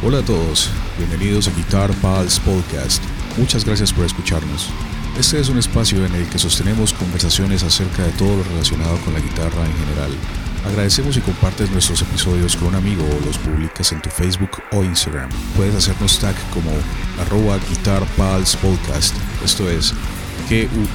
Hola a todos, bienvenidos a Guitar Pals Podcast. Muchas gracias por escucharnos. Este es un espacio en el que sostenemos conversaciones acerca de todo lo relacionado con la guitarra en general. Agradecemos si compartes nuestros episodios con un amigo o los publicas en tu Facebook o Instagram. Puedes hacernos tag como arroba Guitar Pals Podcast. Esto es G-U-I-T-A-R-P-A-L-S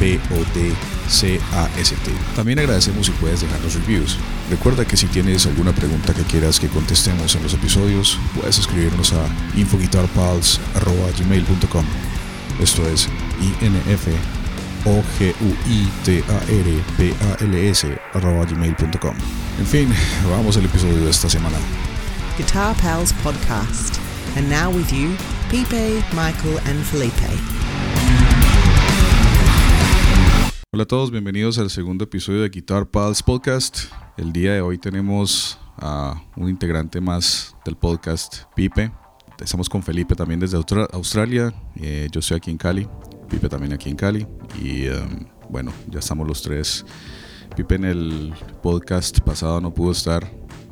P-O-D-C-A-S-T. También agradecemos si puedes dejarnos reviews. Recuerda que si tienes alguna pregunta que quieras que contestemos en los episodios, puedes escribirnos a infoguitarpals.gmail.com Esto es INF o g u i t a r p a l. En fin, vamos al episodio de esta semana. Guitar Pals Podcast. And now with you, Pipe, Michael, and Felipe. Hola a todos, bienvenidos al segundo episodio de Guitar Pals Podcast. El día de hoy tenemos a un integrante más del podcast, Pipe. Estamos con Felipe también desde Austra- Australia. Eh, yo estoy aquí en Cali. Pipe también aquí en Cali. Y um, bueno, ya estamos los tres. Pipe en el podcast pasado no pudo estar,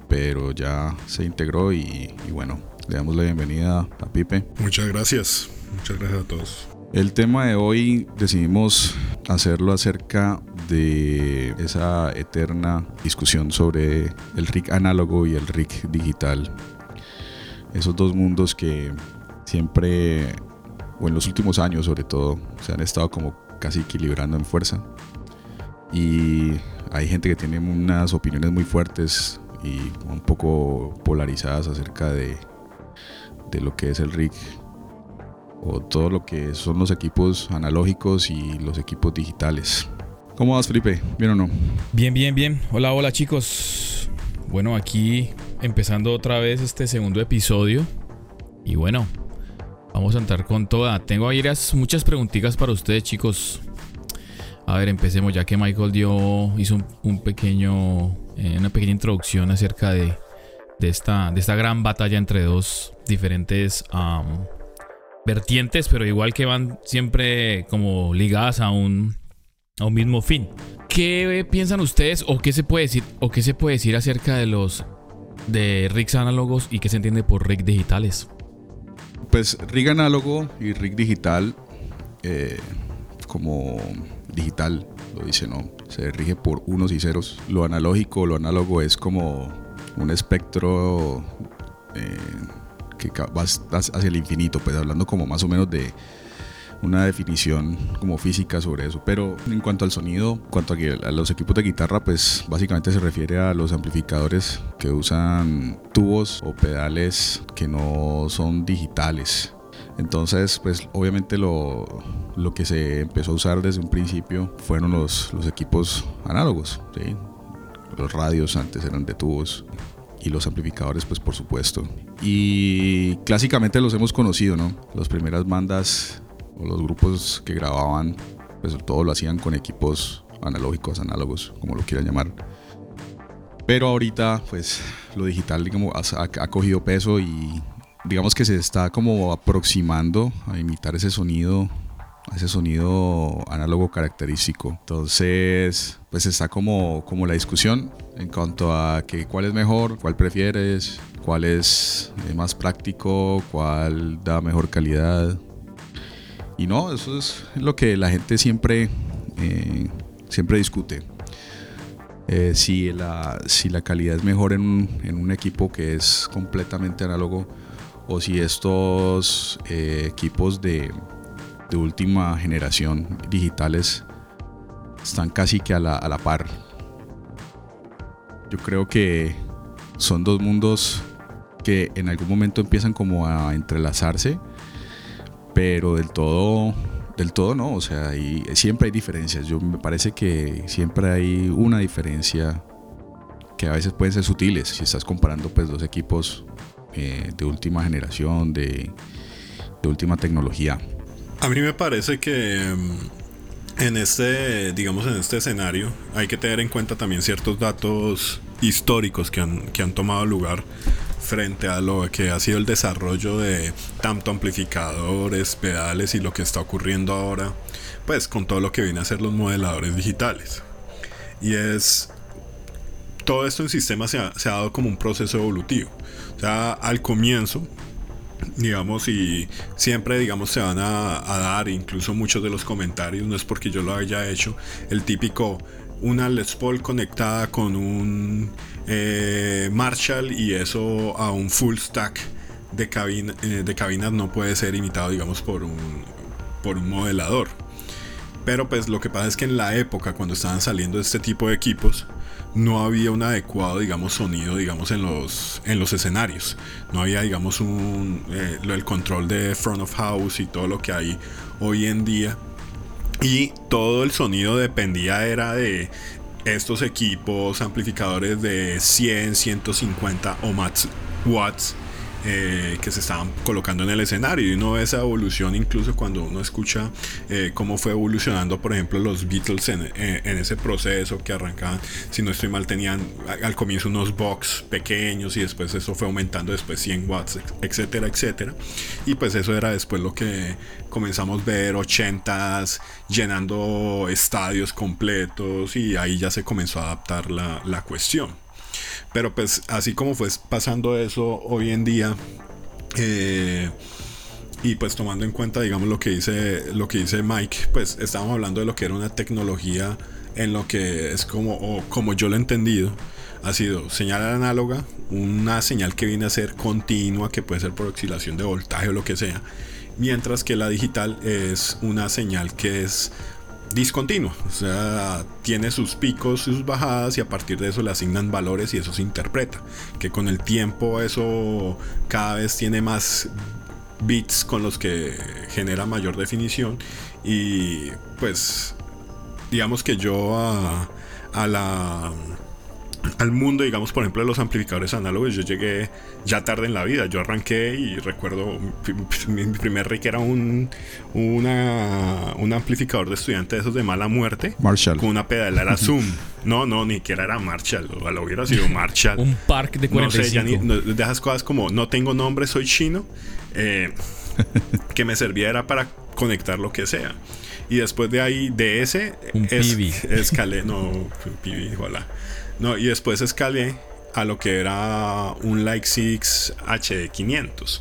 pero ya se integró y, y bueno, le damos la bienvenida a Pipe. Muchas gracias. Muchas gracias a todos. El tema de hoy decidimos hacerlo acerca de esa eterna discusión sobre el RIC análogo y el RIC digital. Esos dos mundos que siempre, o en los últimos años sobre todo, se han estado como casi equilibrando en fuerza. Y hay gente que tiene unas opiniones muy fuertes y un poco polarizadas acerca de, de lo que es el RIC o todo lo que son los equipos analógicos y los equipos digitales. ¿Cómo vas, Felipe? ¿Bien o no? Bien, bien, bien. Hola, hola chicos. Bueno, aquí empezando otra vez este segundo episodio. Y bueno, vamos a entrar con toda. Tengo ahí muchas preguntitas para ustedes, chicos. A ver, empecemos ya que Michael dio, hizo un, pequeño, eh, una pequeña introducción acerca de, de, esta, de esta gran batalla entre dos diferentes vertientes, pero igual que van siempre como ligadas a un, a un mismo fin. ¿Qué piensan ustedes o qué se puede decir o qué se puede decir acerca de los de rigs análogos y qué se entiende por rigs digitales? Pues RIG análogo y RIG digital, eh, como digital, lo dice, ¿no? Se rige por unos y ceros. Lo analógico, lo análogo es como un espectro eh, que ca- va hacia el infinito, pues hablando como más o menos de una definición como física sobre eso. Pero en cuanto al sonido, en cuanto a los equipos de guitarra, pues básicamente se refiere a los amplificadores que usan tubos o pedales que no son digitales. Entonces, pues obviamente lo, lo que se empezó a usar desde un principio fueron los, los equipos análogos. ¿sí? Los radios antes eran de tubos y los amplificadores, pues por supuesto. Y clásicamente los hemos conocido, ¿no? Las primeras bandas o los grupos que grababan, pues todo lo hacían con equipos analógicos, análogos, como lo quieran llamar. Pero ahorita, pues lo digital digamos, ha, ha cogido peso y digamos que se está como aproximando a imitar ese sonido, ese sonido análogo característico. Entonces, pues está como, como la discusión en cuanto a que cuál es mejor, cuál prefieres, cuál es eh, más práctico, cuál da mejor calidad. Y no, eso es lo que la gente siempre, eh, siempre discute. Eh, si, la, si la calidad es mejor en un, en un equipo que es completamente análogo o si estos equipos de, de última generación digitales están casi que a la, a la par. Yo creo que son dos mundos que en algún momento empiezan como a entrelazarse, pero del todo, del todo no, o sea, hay- siempre hay diferencias. Yo me parece que siempre hay una diferencia que a veces pueden ser sutiles si estás comparando pues dos equipos eh, de última generación, de, de última tecnología. A mí me parece que mm, en este, digamos, en este escenario hay que tener en cuenta también ciertos datos históricos que han, que han tomado lugar frente a lo que ha sido el desarrollo de tanto amplificadores, pedales y lo que está ocurriendo ahora, pues con todo lo que viene a ser los modeladores digitales. Y es todo esto en sistemas se ha, se ha dado como un proceso evolutivo. O sea, al comienzo digamos, y siempre, digamos, se van a, dar, incluso muchos de los comentarios, no es porque yo lo haya hecho, el típico, una Les Paul conectada con un eh, Marshall y eso a un full stack de, cabina, eh, de cabinas no puede ser imitado, digamos, por un, por un modelador. Pero pues lo que pasa es que en la época, cuando estaban saliendo este tipo de equipos, no había un adecuado, digamos, sonido, digamos, en los, en los escenarios. No había, digamos, un, eh, el control de front of house y todo lo que hay hoy en día. Y todo el sonido dependía era de estos equipos amplificadores de 100, 150 o más watts eh, que se estaban colocando en el escenario. Y uno ve esa evolución incluso cuando uno escucha eh, cómo fue evolucionando por ejemplo los Beatles en, eh, en, ese proceso que arrancaban. Si no estoy mal tenían al comienzo unos box pequeños y después eso fue aumentando después 100 watts etcétera etcétera. Y pues eso era después lo que comenzamos a ver 80s llenando estadios completos y ahí ya se comenzó a adaptar la, la cuestión pero pues así como fue pasando eso hoy en día, eh, y pues tomando en cuenta, digamos, lo que dice, lo que dice Mike, pues estamos hablando de lo que era una tecnología en lo que es como, o como yo lo he entendido, ha sido señal análoga, una señal que viene a ser continua, que puede ser por oscilación de voltaje o lo que sea, mientras que la digital es una señal que es discontinuo, o sea, tiene sus picos y sus bajadas y a partir de eso le asignan valores y eso se interpreta, que con el tiempo eso cada vez tiene más bits con los que genera mayor definición. Y pues digamos que yo a, a la al mundo, digamos, por ejemplo, de los amplificadores análogos, yo llegué ya tarde en la vida. Yo arranqué y recuerdo, mi, primer rig era un, una, un amplificador de estudiante de esos de mala muerte. Marshall. Con una pedalera Zoom. No, no, ni siquiera era Marshall. O lo hubiera sido Marshall. un park de 45. No sé, ya ni, de esas cosas como no tengo nombre, soy chino. Eh, que me servía era para conectar lo que sea. Y después de ahí, de ese, es, escalé, no, pibi, hola. No, y después escalé a lo que era un 6 HD500.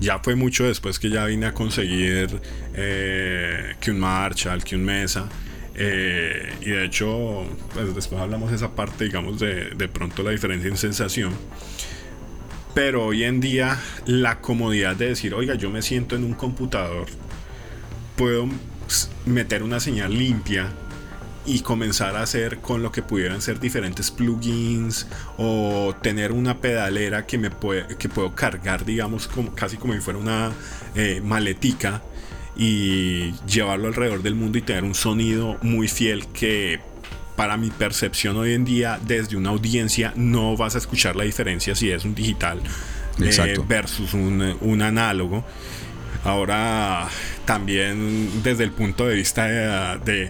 Ya fue mucho después que ya vine a conseguir eh, que un Marshall, que un Mesa. Eh, y de hecho, pues después hablamos de esa parte, digamos, de, de pronto la diferencia en sensación. Pero hoy en día la comodidad de decir, oiga, yo me siento en un computador, puedo meter una señal limpia y comenzar a hacer con lo que pudieran ser diferentes plugins o tener una pedalera que me puede, que puedo cargar digamos como, casi como si fuera una eh, maletica y llevarlo alrededor del mundo y tener un sonido muy fiel que para mi percepción hoy en día desde una audiencia no vas a escuchar la diferencia si es un digital eh, versus un, un análogo. Ahora también desde el punto de vista de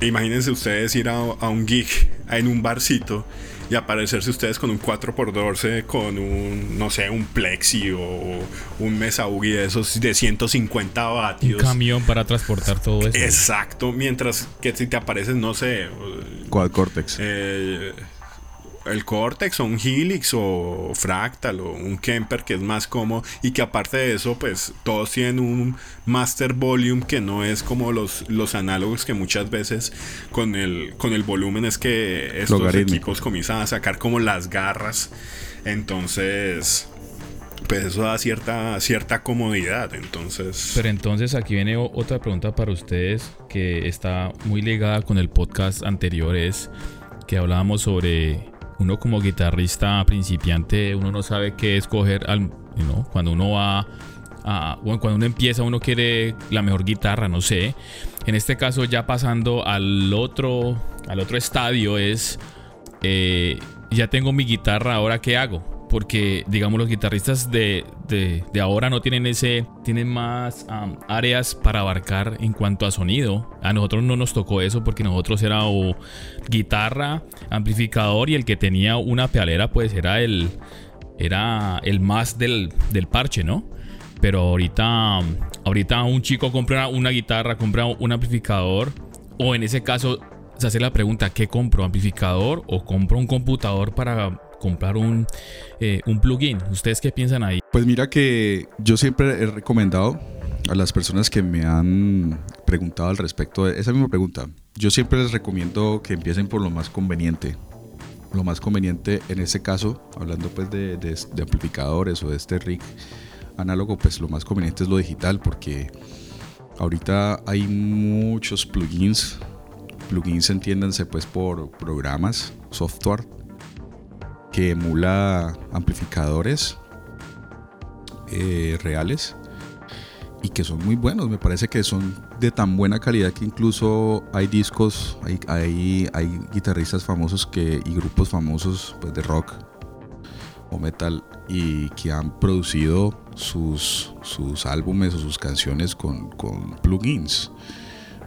Imagínense ustedes ir a, un gig en un barcito y aparecerse ustedes con un 4x12 con un, no sé, un Plexi o un Mesa Ugi de esos de 150 vatios. Un camión para transportar todo eso. Exacto, mientras que si te apareces, no sé. ¿Cuál Cortex? Eh, el Cortex o un Helix o Fractal o un Kemper que es más cómodo y que aparte de eso pues todos tienen un master volume que no es como los, los análogos que muchas veces con el, con el volumen es que estos equipos comienzan a sacar como las garras entonces pues eso da cierta, cierta comodidad. Entonces. Pero entonces aquí viene otra pregunta para ustedes que está muy ligada con el podcast anterior. Es que hablábamos sobre uno como guitarrista principiante, uno no sabe qué escoger al, cuando uno va a, cuando uno empieza, uno quiere la mejor guitarra, no sé. En este caso, ya pasando al otro, al otro estadio, es eh, ya tengo mi guitarra, ahora qué hago porque digamos los guitarristas de, ahora no tienen ese, tienen más áreas para abarcar en cuanto a sonido. A nosotros no nos tocó eso porque nosotros era guitarra, amplificador y el que tenía una pedalera pues era el, era el más del, del parche, ¿no? Pero ahorita, ahorita un chico compra una guitarra, compra un amplificador o en ese caso se hace la pregunta, ¿qué compro? ¿Amplificador o compro un computador para comprar un, eh, un plugin? ¿Ustedes qué piensan ahí? Pues mira que yo siempre he recomendado a las personas que me han preguntado al respecto de esa misma pregunta, yo siempre les recomiendo que empiecen por lo más conveniente. Lo más conveniente en este caso, hablando pues de, amplificadores o de este rig análogo, pues lo más conveniente es lo digital porque ahorita hay muchos plugins. Plugins entiéndanse pues por programas, software emula amplificadores eh, reales y que son muy buenos. Me parece que son de tan buena calidad que incluso hay discos, hay, hay, guitarristas famosos que, y grupos famosos pues, de rock o metal y que han producido sus, sus álbumes o sus canciones con, con plugins.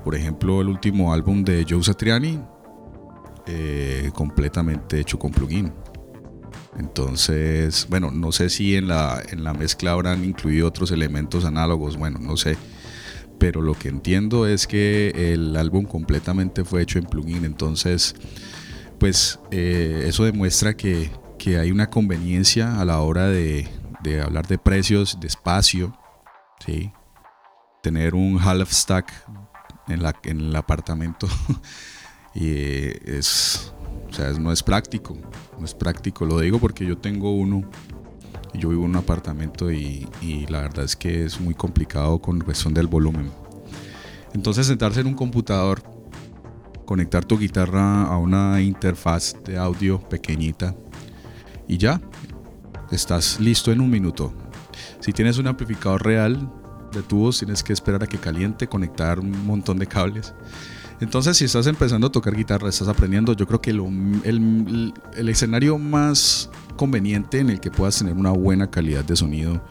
Por ejemplo, el último álbum de Joe Satriani, eh, completamente hecho con plugin. Entonces, bueno, no sé si en la, en la mezcla habrán incluido otros elementos análogos, bueno, no sé. Pero lo que entiendo es que el álbum completamente fue hecho en plugin. Entonces, pues eh, eso demuestra que, que, hay una conveniencia a la hora de, de hablar de precios, de espacio, ¿sí? tener un half stack en, la, en el apartamento y eh, es, o sea, no es práctico no es práctico. Lo digo porque yo tengo uno, yo vivo en un apartamento y, la verdad es que es muy complicado con cuestión del volumen. Entonces sentarse en un computador, conectar tu guitarra a una interfaz de audio pequeñita y ya, estás listo en un minuto. Si tienes un amplificador real de tubos, tienes que esperar a que caliente, conectar un montón de cables entonces, si estás empezando a tocar guitarra, estás aprendiendo, yo creo que el, escenario más conveniente en el que puedas tener una buena calidad de sonido,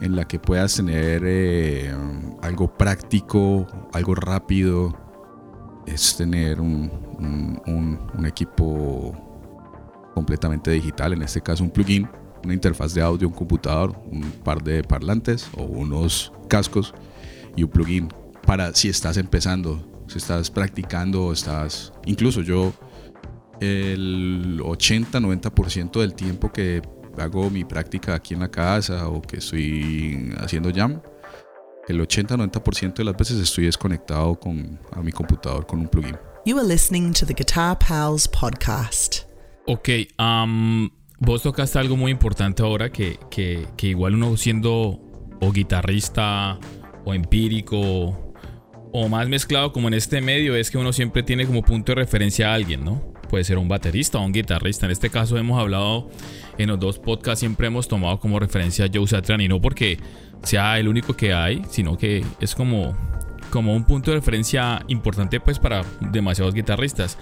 en la que puedas tener eh, algo práctico, algo rápido, es tener un, equipo completamente digital, en este caso un plugin, una interfaz de audio, un computador, un par de parlantes o unos cascos y un plugin para si estás empezando si estás practicando, estás... Incluso yo el 80-90% del tiempo que hago mi práctica aquí en la casa o que estoy haciendo jam, el 80-90% de las veces estoy desconectado con, a mi computador con un plugin. You are listening to the Guitar Pals podcast. Ok, um, vos tocaste algo muy importante ahora que, que, que igual uno siendo o guitarrista o empírico o más mezclado como en este medio es que uno siempre tiene como punto de referencia a alguien, ¿no? Puede ser un baterista o un guitarrista. En este caso hemos hablado en los dos podcasts, siempre hemos tomado como referencia a Joe Satriani, no porque sea el único que hay, sino que es como, como un punto de referencia importante pues para demasiados guitarristas.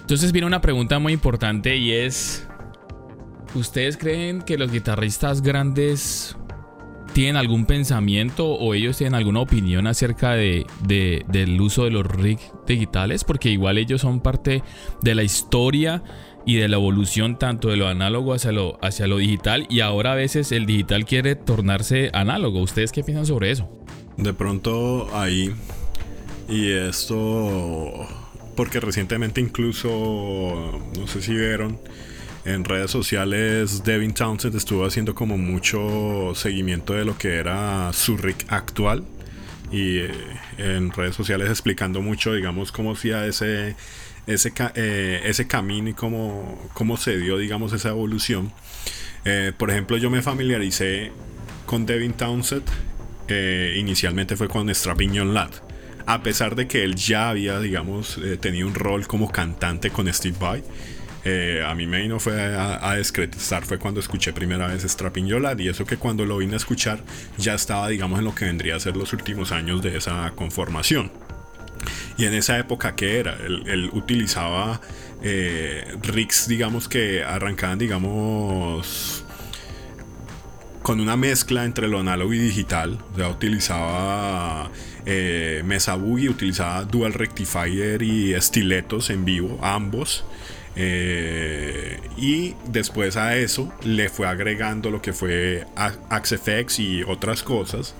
Entonces viene una pregunta muy importante y es, ¿ustedes creen que los guitarristas grandes tienen algún pensamiento o ellos tienen alguna opinión acerca de, del uso de los rigs digitales, porque igual ellos son parte de la historia y de la evolución tanto de lo análogo hacia lo, hacia lo digital y ahora a veces el digital quiere tornarse análogo. ¿Ustedes qué piensan sobre eso? De pronto ahí, y esto, porque recientemente incluso, no sé si vieron, en redes sociales Devin Townsend estuvo haciendo como mucho seguimiento de lo que era su rig actual y eh, en redes sociales explicando mucho digamos cómo hacía ese ese, eh, ese camino y cómo, cómo se dio digamos esa evolución. Eh, por ejemplo yo me familiaricé con Devin Townsend inicialmente fue con Strapping Young Lad. A pesar de que él ya había digamos tenido un rol como cantante con Steve Vai eh, a mí me vino fue a, a fue cuando escuché primera vez Strapping Yolad y eso que cuando lo vine a escuchar ya estaba digamos en lo que vendría a ser los últimos años de esa conformación. Y en esa época que era él, utilizaba eh, digamos que arrancaban digamos con una mezcla entre lo análogo y digital. O sea utilizaba eh, Mesa Boogie utilizaba Dual Rectifier y estiletos en vivo ambos eh, y después a eso le fue agregando lo que fue AxeFX y otras cosas.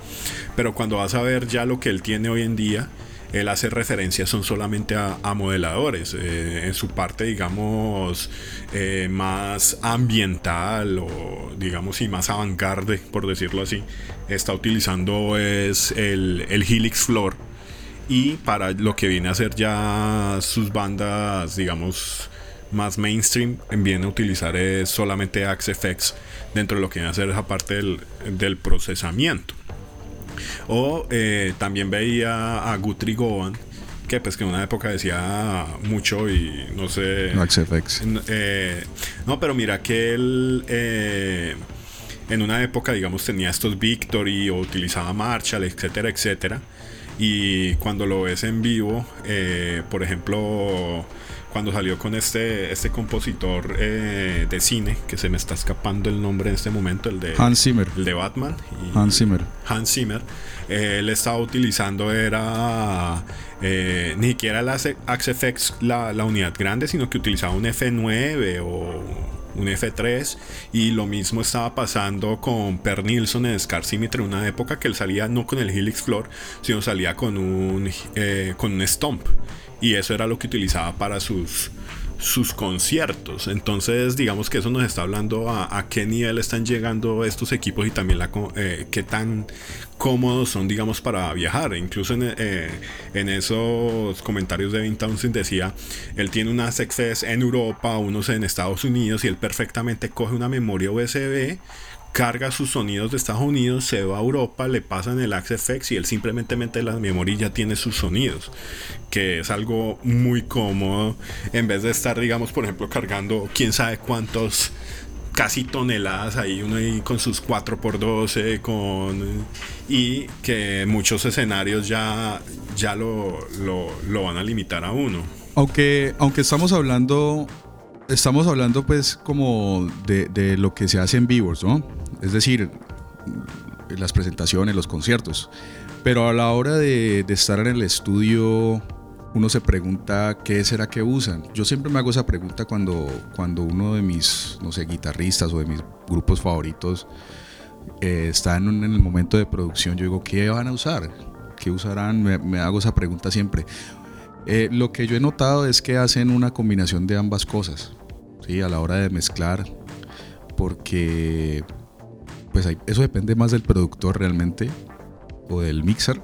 Pero cuando vas a ver ya lo que él tiene hoy en día, él hace referencia son solamente a, modeladores. Eh, en su parte, digamos, eh, más ambiental o, digamos, y más avant por decirlo así, está utilizando es el, el Helix Floor. Y para lo que viene a ser ya sus bandas, digamos, más mainstream, viene a utilizar es solamente AXFX dentro de lo que viene a ser esa parte del, del procesamiento. O eh, también veía a Guthrie Govan, que pues que en una época decía mucho y no sé. No XFX. Eh, no, pero mira que él eh, en una época, digamos, tenía estos Victory o utilizaba Marshall, etcétera, etcétera. Y cuando lo ves en vivo, por ejemplo, cuando salió con este, este compositor eh, de cine, que se me está escapando el nombre en este momento, el de Hans Zimmer. El de Batman. Hans Zimmer. Hans Zimmer. Eh, él estaba utilizando, era eh, ni siquiera la AXFX la, la unidad grande, sino que utilizaba un F9 o un F3 y lo mismo estaba pasando con Per Nilsson en Scar Symmetry una época que él salía no con el Helix Floor sino salía con un con un Stomp y eso era lo que utilizaba para sus, sus conciertos. Entonces, digamos que eso nos está hablando a, qué nivel están llegando estos equipos y también la, eh, qué tan cómodos son, digamos, para viajar. Incluso en, eh, en esos comentarios de Vin Townsend decía, él tiene unas XS en Europa, unos en Estados Unidos y él perfectamente coge una memoria USB carga sus sonidos de Estados Unidos, se va a Europa, le pasan el FX y él simplemente mete la memoria y ya tiene sus sonidos, que es algo muy cómodo. En vez de estar, digamos, por ejemplo, cargando quién sabe cuántos casi toneladas ahí uno ahí con sus 4x12 con y que muchos escenarios ya ya lo, lo, van a limitar a uno. Aunque aunque estamos hablando estamos hablando pues como de, de, lo que se hace en vivos, ¿no? es decir, las presentaciones, los conciertos. Pero a la hora de, estar en el estudio, uno se pregunta qué será que usan. Yo siempre me hago esa pregunta cuando, cuando uno de mis, no sé, guitarristas o de mis grupos favoritos eh, está en, el momento de producción. Yo digo, ¿qué van a usar? ¿Qué usarán? Me, hago esa pregunta siempre. Eh, lo que yo he notado es que hacen una combinación de ambas cosas, ¿sí? A la hora de mezclar, porque pues eso depende más del productor realmente o del mixer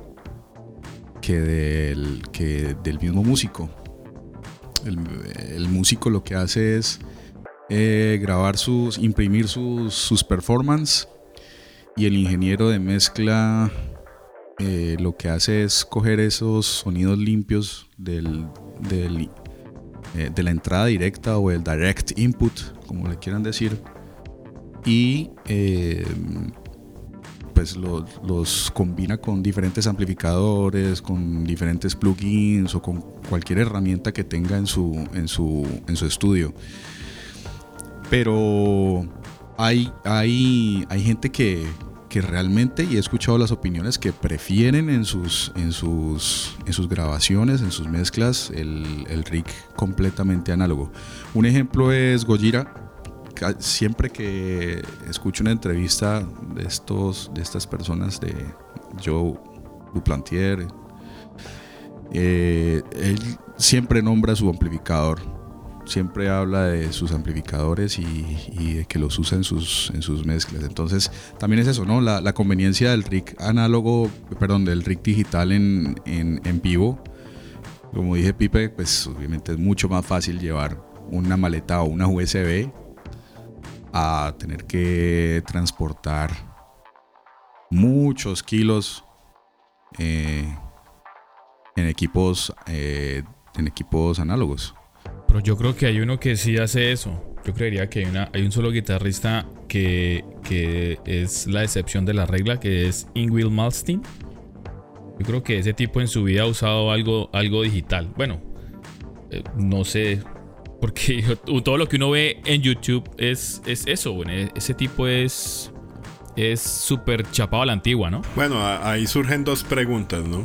que del, que del mismo músico. El, músico lo que hace es eh, grabar sus, imprimir sus, sus performances y el ingeniero de mezcla eh, lo que hace es coger esos sonidos limpios del, eh, de la entrada directa o el direct input, como le quieran decir, y eh, pues los, combina con diferentes amplificadores, con diferentes plugins o con cualquier herramienta que tenga en su, en su, en su estudio. Pero hay, hay, hay gente que, que realmente, y he escuchado las opiniones, que prefieren en sus, en sus, en sus grabaciones, en sus mezclas, el, el rig completamente análogo. Un ejemplo es Gojira, siempre que escucho una entrevista de, estos, de estas personas, de Joe Duplantier, eh, él siempre nombra su amplificador, siempre habla de sus amplificadores y, de que los usa en sus, en sus mezclas. Entonces, también es eso, ¿no? La, conveniencia del rig análogo, perdón, del rig digital en, en, en vivo. Como dije Pipe, pues obviamente es mucho más fácil llevar una maleta o una USB a tener que transportar muchos kilos eh, en equipos eh, en equipos análogos. Pero yo creo que hay uno que sí hace eso. Yo creería que hay, una, hay un solo guitarrista que, que es la excepción de la regla, que es Ingrid Malstein. Yo creo que ese tipo en su vida ha usado algo, algo digital. Bueno, eh, no sé, porque todo lo que uno ve en YouTube es, es eso, bueno, ese tipo es es súper chapado a la antigua, ¿no? Bueno, ahí surgen dos preguntas, ¿no?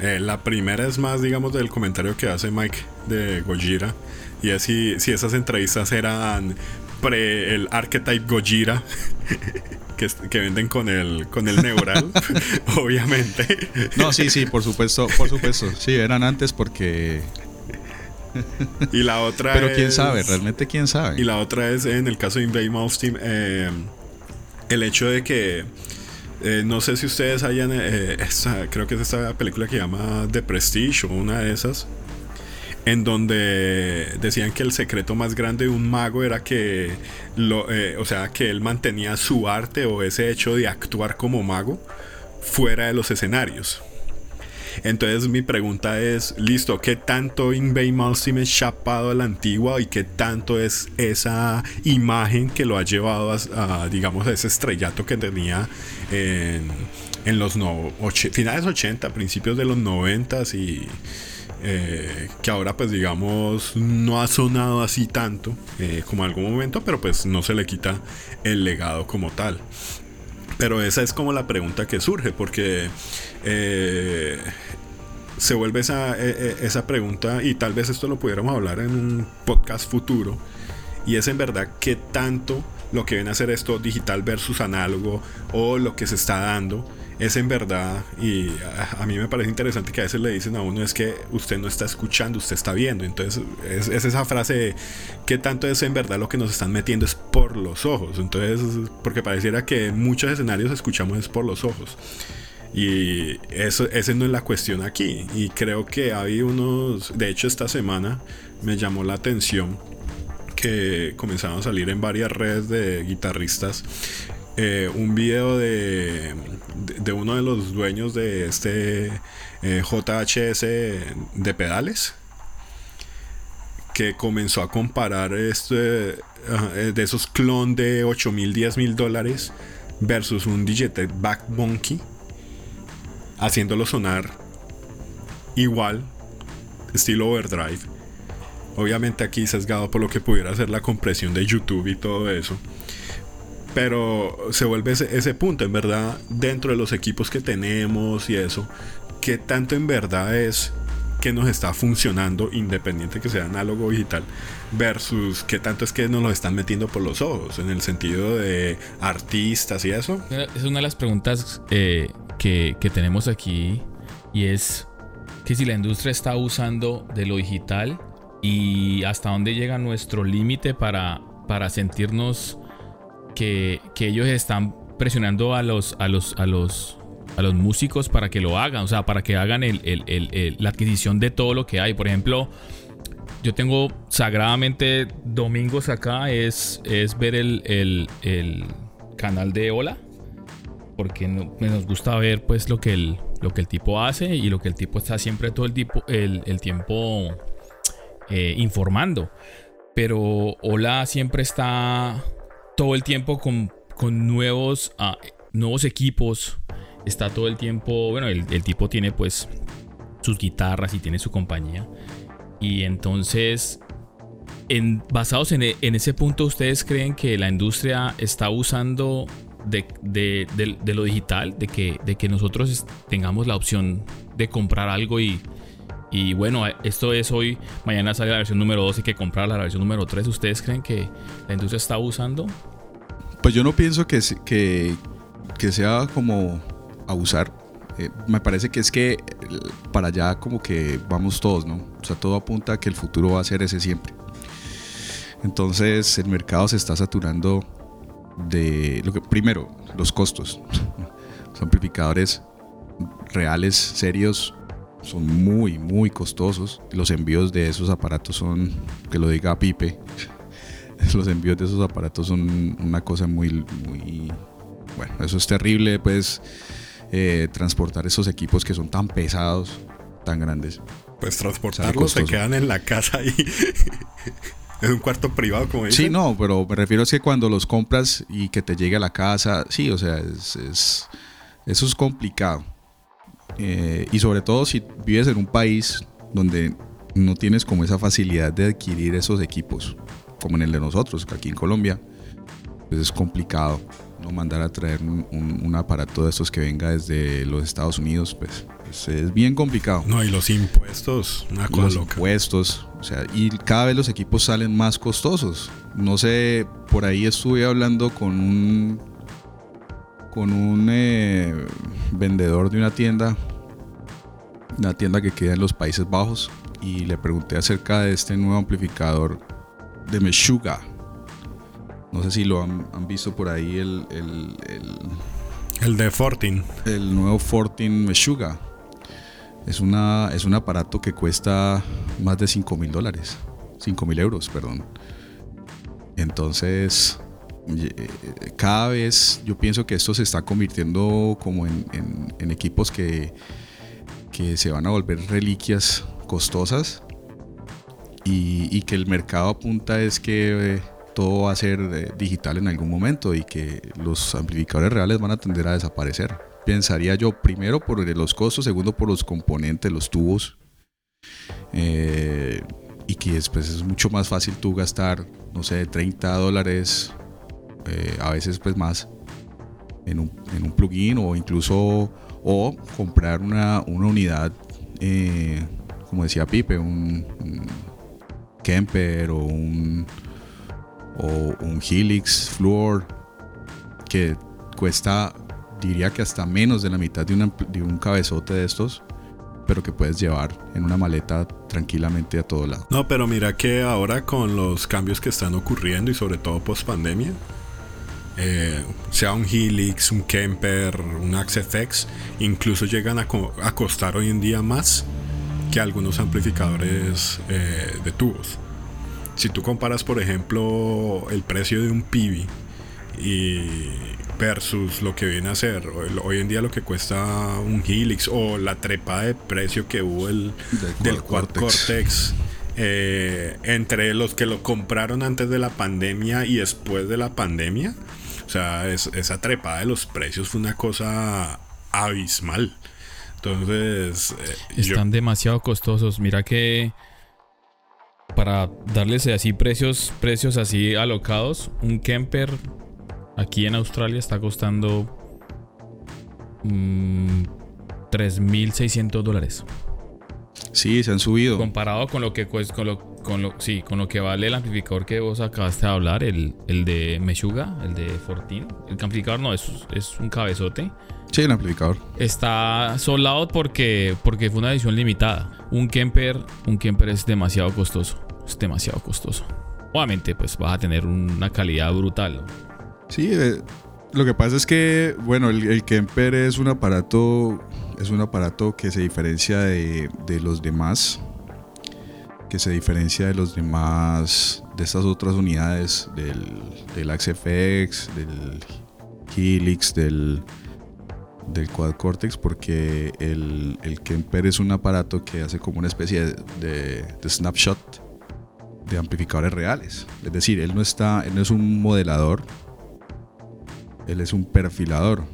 Eh, la primera es más, digamos, del comentario que hace Mike de Gojira. Y es si, si esas entrevistas eran pre el archetype Gojira que, que, venden con el con el neural, obviamente. No, sí, sí, por supuesto, por supuesto. Sí, eran antes porque y la otra Pero quién sabe, realmente quién sabe. Y la otra es en el caso de Invade Mouse Team eh, el hecho de que eh, no sé si ustedes hayan eh, creo que es esta película que llama The Prestige o una de esas en donde decían que el secreto más grande de un mago era que lo, o sea que él mantenía su arte o ese hecho de actuar como mago fuera de los escenarios. Entonces mi pregunta es, listo, ¿qué tanto Invade Malstein es chapado a la antigua y qué tanto es esa imagen que lo ha llevado a, digamos, a ese estrellato que tenía en, los no, finales 80, principios de los 90 y... Eh, que ahora pues digamos no ha sonado así tanto eh, como en algún momento, pero pues no se le quita el legado como tal. Pero esa es como la pregunta que surge, porque eh, se vuelve esa, e, e, esa pregunta, y tal vez esto lo pudiéramos hablar en un podcast futuro, y es en verdad qué tanto lo que viene a ser esto digital versus análogo o lo que se está dando es en verdad, y a, mí me parece interesante que a veces le dicen a uno es que usted no está escuchando, usted está viendo. Entonces es, es, esa frase de qué tanto es en verdad lo que nos están metiendo es por los ojos. Entonces, porque pareciera que en muchos escenarios escuchamos es por los ojos. Y eso, esa no es la cuestión aquí. Y creo que hay unos, de hecho esta semana me llamó la atención que comenzaron a salir en varias redes de guitarristas eh, un video de, de, uno de los dueños de este eh, JHS de pedales que comenzó a comparar este, de esos clon de 8 mil, 10 mil dólares versus un Digitech Back Monkey haciéndolo sonar igual, estilo overdrive. Obviamente aquí sesgado por lo que pudiera ser la compresión de YouTube y todo eso. Pero se vuelve ese, punto, en verdad, dentro de los equipos que tenemos y eso, que tanto en verdad es que nos está funcionando, independiente que sea análogo o digital, versus qué tanto es que nos lo están metiendo por los ojos, en el sentido de artistas y eso. Es una de las preguntas eh, que, tenemos aquí y es que si la industria está usando de lo digital y hasta dónde llega nuestro límite para, para sentirnos que, ellos están presionando a los, a los, a los, a los músicos para que lo hagan, o sea, para que hagan la adquisición de todo lo que hay. Por ejemplo, yo tengo sagradamente domingos acá, es, es ver el, el canal de Hola porque pues, nos gusta ver pues lo que, el, lo que el tipo hace y lo que el tipo está siempre todo el, tipo, el, tiempo eh, informando. Pero Hola siempre está todo el tiempo con, nuevos, ah, nuevos equipos. Está todo el tiempo, bueno, el, tipo tiene pues sus guitarras y tiene su compañía. Y entonces en, basados en, en, ese punto, ¿ustedes creen que la industria está usando de, lo digital, de que, de que nosotros tengamos la opción de comprar algo y, y bueno, esto es hoy, mañana sale la versión número 2 y que comprar la versión número 3. ¿Ustedes creen que la industria está usando? Pues yo no pienso que, que, sea como abusar. Eh, me parece que es que para allá como que vamos todos, ¿no? O sea, todo apunta a que el futuro va a ser ese siempre. Entonces el mercado se está saturando de lo que primero los costos los amplificadores reales serios son muy muy costosos los envíos de esos aparatos son que lo diga Pipe los envíos de esos aparatos son una cosa muy muy bueno eso es terrible pues eh, transportar esos equipos que son tan pesados tan grandes pues transportarlos se quedan en la casa y Es un cuarto privado, como dicen. Sí, no, pero me refiero a que cuando los compras y que te llegue a la casa, sí, o sea, es, eso es complicado. Eh, y sobre todo si vives en un país donde no tienes como esa facilidad de adquirir esos equipos, como en el de nosotros, aquí en Colombia. pues es complicado no mandar a traer un, aparato de estos que venga desde los Estados Unidos, pues, pues es bien complicado. No, y los impuestos, una cosa los loca. impuestos, o sea, y cada vez los equipos salen más costosos. No sé, por ahí estuve hablando con un con un eh, vendedor de una tienda, una tienda que queda en los Países Bajos, y le pregunté acerca de este nuevo amplificador de Meshuga no sé si lo han, visto por ahí el, el, el, de Fortin. El nuevo Fortin Meshuga. Es, una, es un aparato que cuesta más de 5 mil dólares. 5 mil euros, perdón. Entonces, cada vez yo pienso que esto se está convirtiendo como en, equipos que, que, se van a volver reliquias costosas y, que el mercado apunta es que... Eh, todo va a ser eh, digital en algún momento y que los amplificadores reales van a tender a desaparecer. Pensaría yo primero por los costos, segundo por los componentes, los tubos. Eh, y que después es mucho más fácil tú gastar, no sé, 30 dólares, eh, a veces pues más, en un, en plugin o incluso o comprar una, unidad, como decía Pipe, un, un Kemper o un o un Helix Fluor que cuesta, diría que hasta menos de la mitad de, un cabezote de estos, pero que puedes llevar en una maleta tranquilamente a todo lado. No, pero mira que ahora con los cambios que están ocurriendo y sobre todo post pandemia, eh, sea un Helix, un Kemper, un AxeFX, incluso llegan a, costar hoy en día más que algunos amplificadores eh, de tubos. Si tú comparas, por ejemplo, el precio de un Pibi y versus lo que viene a ser hoy en día lo que cuesta un Helix o la trepa de precio que hubo el del, Quad Cortex, eh, entre los que lo compraron antes de la pandemia y después de la pandemia o sea esa trepada de los precios fue una cosa abismal entonces eh, están demasiado costosos mira que para darles así precios, precios así alocados, un Kemper aquí en Australia está costando 3.600 mm, dólares. Sí, se han subido. Comparado con lo que pues, con lo, con lo, sí, con lo que vale el amplificador que vos acabaste de hablar, el, el de Meshuga, el de Fortin. El amplificador no, es, es un cabezote. Sí, el amplificador. Está sold porque, porque fue una edición limitada. Un Kemper, un Kemper es demasiado costoso. Es demasiado costoso. Obviamente, pues vas a tener una calidad brutal. Sí, eh, lo que pasa es que, bueno, el, Kemper es un aparato. Es un aparato que se diferencia de, los demás. Que se diferencia de los demás. De estas otras unidades. Del, del AxeFX, del Helix, del del Quad Cortex porque el, el, Kemper es un aparato que hace como una especie de, snapshot de amplificadores reales. Es decir, él no está, él no es un modelador, él es un perfilador.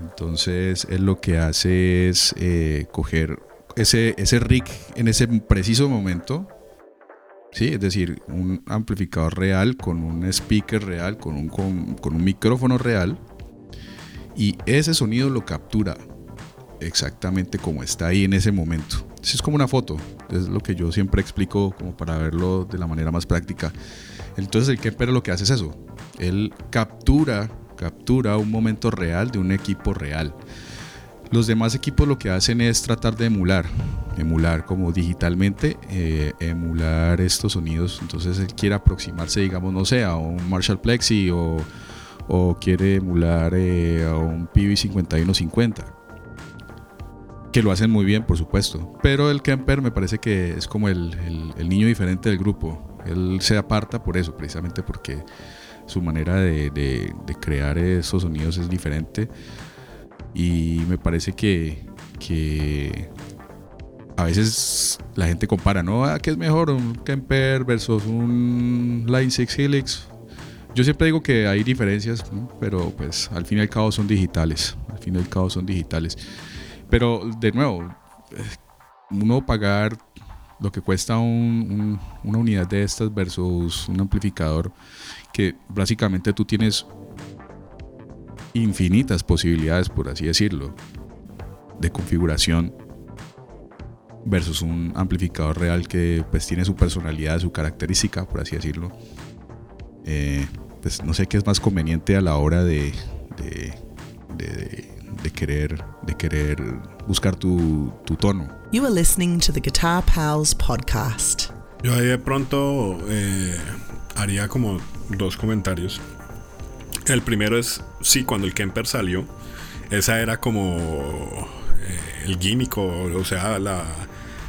Entonces, él lo que hace es eh, coger ese, ese rig en ese preciso momento. Sí, es decir, un amplificador real con un speaker real, con un, con un micrófono real y ese sonido lo captura exactamente como está ahí en ese momento. Es como una foto, es lo que yo siempre explico como para verlo de la manera más práctica. Entonces el Kemper lo que hace es eso, él captura, captura un momento real de un equipo real. Los demás equipos lo que hacen es tratar de emular, emular como digitalmente, eh, emular estos sonidos. Entonces él quiere aproximarse, digamos, no sé, a un Marshall Plexi o quiere emular eh, a un PB 5150 que lo hacen muy bien por supuesto. Pero el Kemper me parece que es como el, niño diferente del grupo. Él se aparta por eso precisamente porque su manera de, crear esos sonidos es diferente y me parece que, que a veces la gente compara, ¿no? Ah, ¿Qué es mejor? ¿Un Kemper versus un Line 6 Helix? Yo siempre digo que hay diferencias, pero pues al fin y al cabo son digitales. Al fin y al cabo son digitales. Pero de nuevo, uno pagar lo que cuesta una unidad de estas versus un amplificador que básicamente tú tienes infinitas posibilidades, por así decirlo, de configuración versus un amplificador real que pues tiene su personalidad, su característica, por así decirlo. Eh, pues no sé qué es más conveniente a la hora de, de, querer, de querer buscar tu, tu, tono. You are listening to the Guitar Pals podcast. Yo ahí de pronto eh, haría como dos comentarios. El primero es, sí, cuando el Kemper salió, esa era como eh, el gimmick, o, sea, la,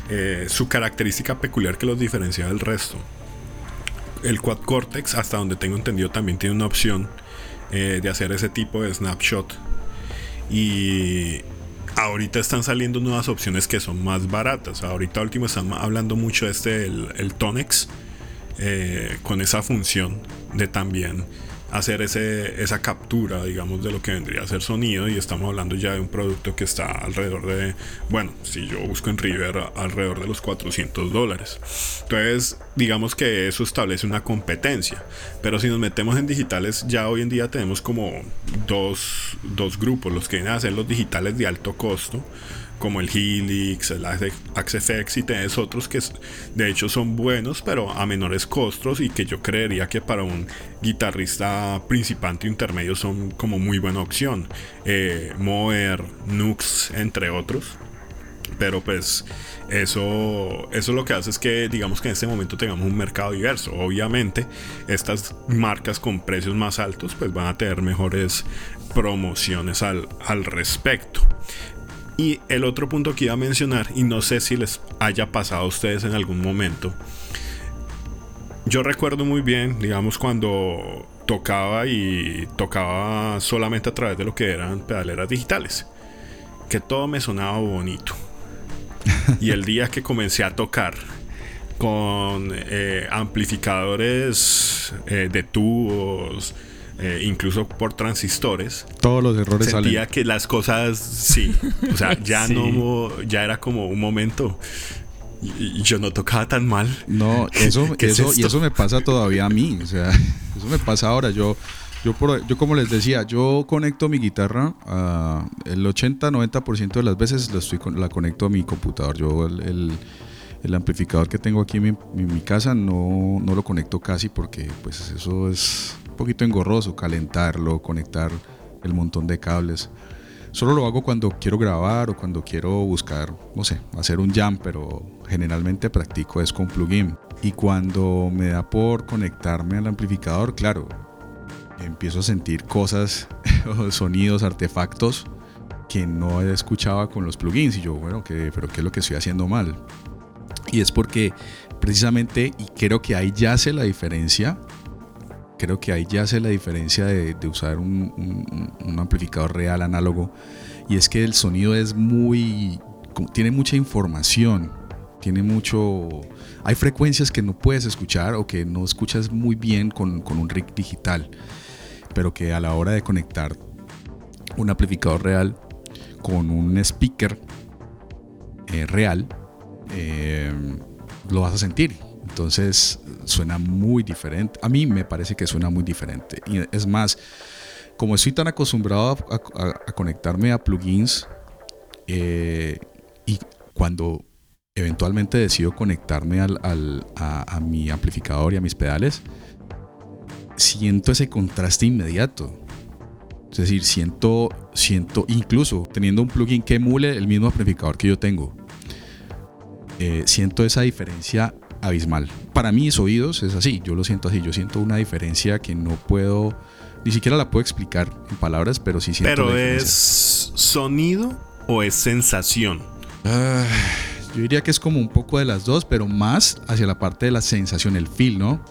eh, su característica peculiar que los diferencia del resto. El Quad Cortex, hasta donde tengo entendido, también tiene una opción de hacer ese tipo de snapshot. Y ahorita están saliendo nuevas opciones que son más baratas. Ahorita último están hablando mucho de este, el, Tonex, eh, con esa función de también hacer ese, esa captura, digamos, de lo que vendría a ser sonido. Y estamos hablando ya de un producto que está alrededor de, bueno, si yo busco en River, alrededor de los 400 dólares. Entonces, digamos que eso establece una competencia. Pero si nos metemos en digitales, ya hoy en día tenemos como dos, dos grupos, los que vienen a ser los digitales de alto costo como el Helix, el AXFX y tenés otros que de hecho son buenos, pero a menores costos y que yo creería que para un guitarrista principante intermedio son como muy buena opción. Eh, Moer, Nux, entre otros. Pero pues eso, eso lo que hace es que digamos que en este momento tengamos un mercado diverso. Obviamente estas marcas con precios más altos pues van a tener mejores promociones al, al respecto. Y el otro punto que iba a mencionar, y no sé si les haya pasado a ustedes en algún momento, yo recuerdo muy bien, digamos, cuando tocaba y tocaba solamente a través de lo que eran pedaleras digitales, que todo me sonaba bonito. y el día que comencé a tocar con eh, amplificadores eh, de tubos, eh, incluso por transistores. Todos los errores sentía que las cosas, sí, o sea, ya no, ya era como un momento. Y, yo no tocaba tan mal. No, eso, eso y eso me pasa todavía a mí, o sea, eso me pasa ahora. Yo, yo, yo como les decía, yo conecto mi guitarra, el 80-90% de las veces la, estoy, la conecto a mi computador. Yo el, el, amplificador que tengo aquí en mi, casa no, no lo conecto casi porque pues eso es poquito engorroso calentarlo, conectar el montón de cables. Solo lo hago cuando quiero grabar o cuando quiero buscar, no sé, hacer un jam, pero generalmente practico es con plugin. Y cuando me da por conectarme al amplificador, claro, empiezo a sentir cosas, sonidos, artefactos que no escuchaba con los plugins. Y yo, bueno, ¿qué, pero ¿qué es lo que estoy haciendo mal? Y es porque precisamente, y creo que ahí yace la diferencia creo que ahí ya hace la diferencia de, usar un, amplificador real análogo. Y es que el sonido es muy tiene mucha información tiene mucho hay frecuencias que no puedes escuchar o que no escuchas muy bien con, un rig digital pero que a la hora de conectar un amplificador real con un speaker eh, real eh, lo vas a sentir entonces suena muy diferente. A mí me parece que suena muy diferente. Y es más, como estoy tan acostumbrado a, conectarme a plugins eh, y cuando eventualmente decido conectarme al, a, mi amplificador y a mis pedales, siento ese contraste inmediato. Es decir, siento, siento, incluso teniendo un plugin que emule el mismo amplificador que yo tengo, eh, siento esa diferencia abismal. Para mis oídos es así, yo lo siento así, yo siento una diferencia que no puedo, ni siquiera la puedo explicar en palabras, pero sí siento. Pero es sonido o es sensación. Ah, yo diría que es como un poco de las dos, pero más hacia la parte de la sensación, el feel, ¿no?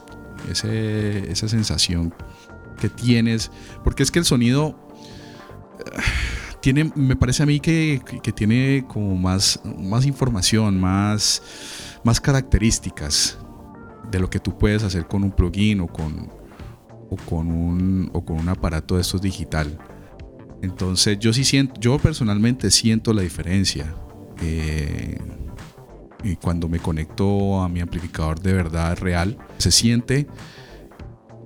Ese, esa sensación que tienes, porque es que el sonido ah, tiene, me parece a mí que, que tiene como más, más información, más más características de lo que tú puedes hacer con un plugin o con, o con, un, o con un aparato de estos digital. Entonces yo sí siento, yo personalmente siento la diferencia. Eh, y cuando me conecto a mi amplificador de verdad real, se siente,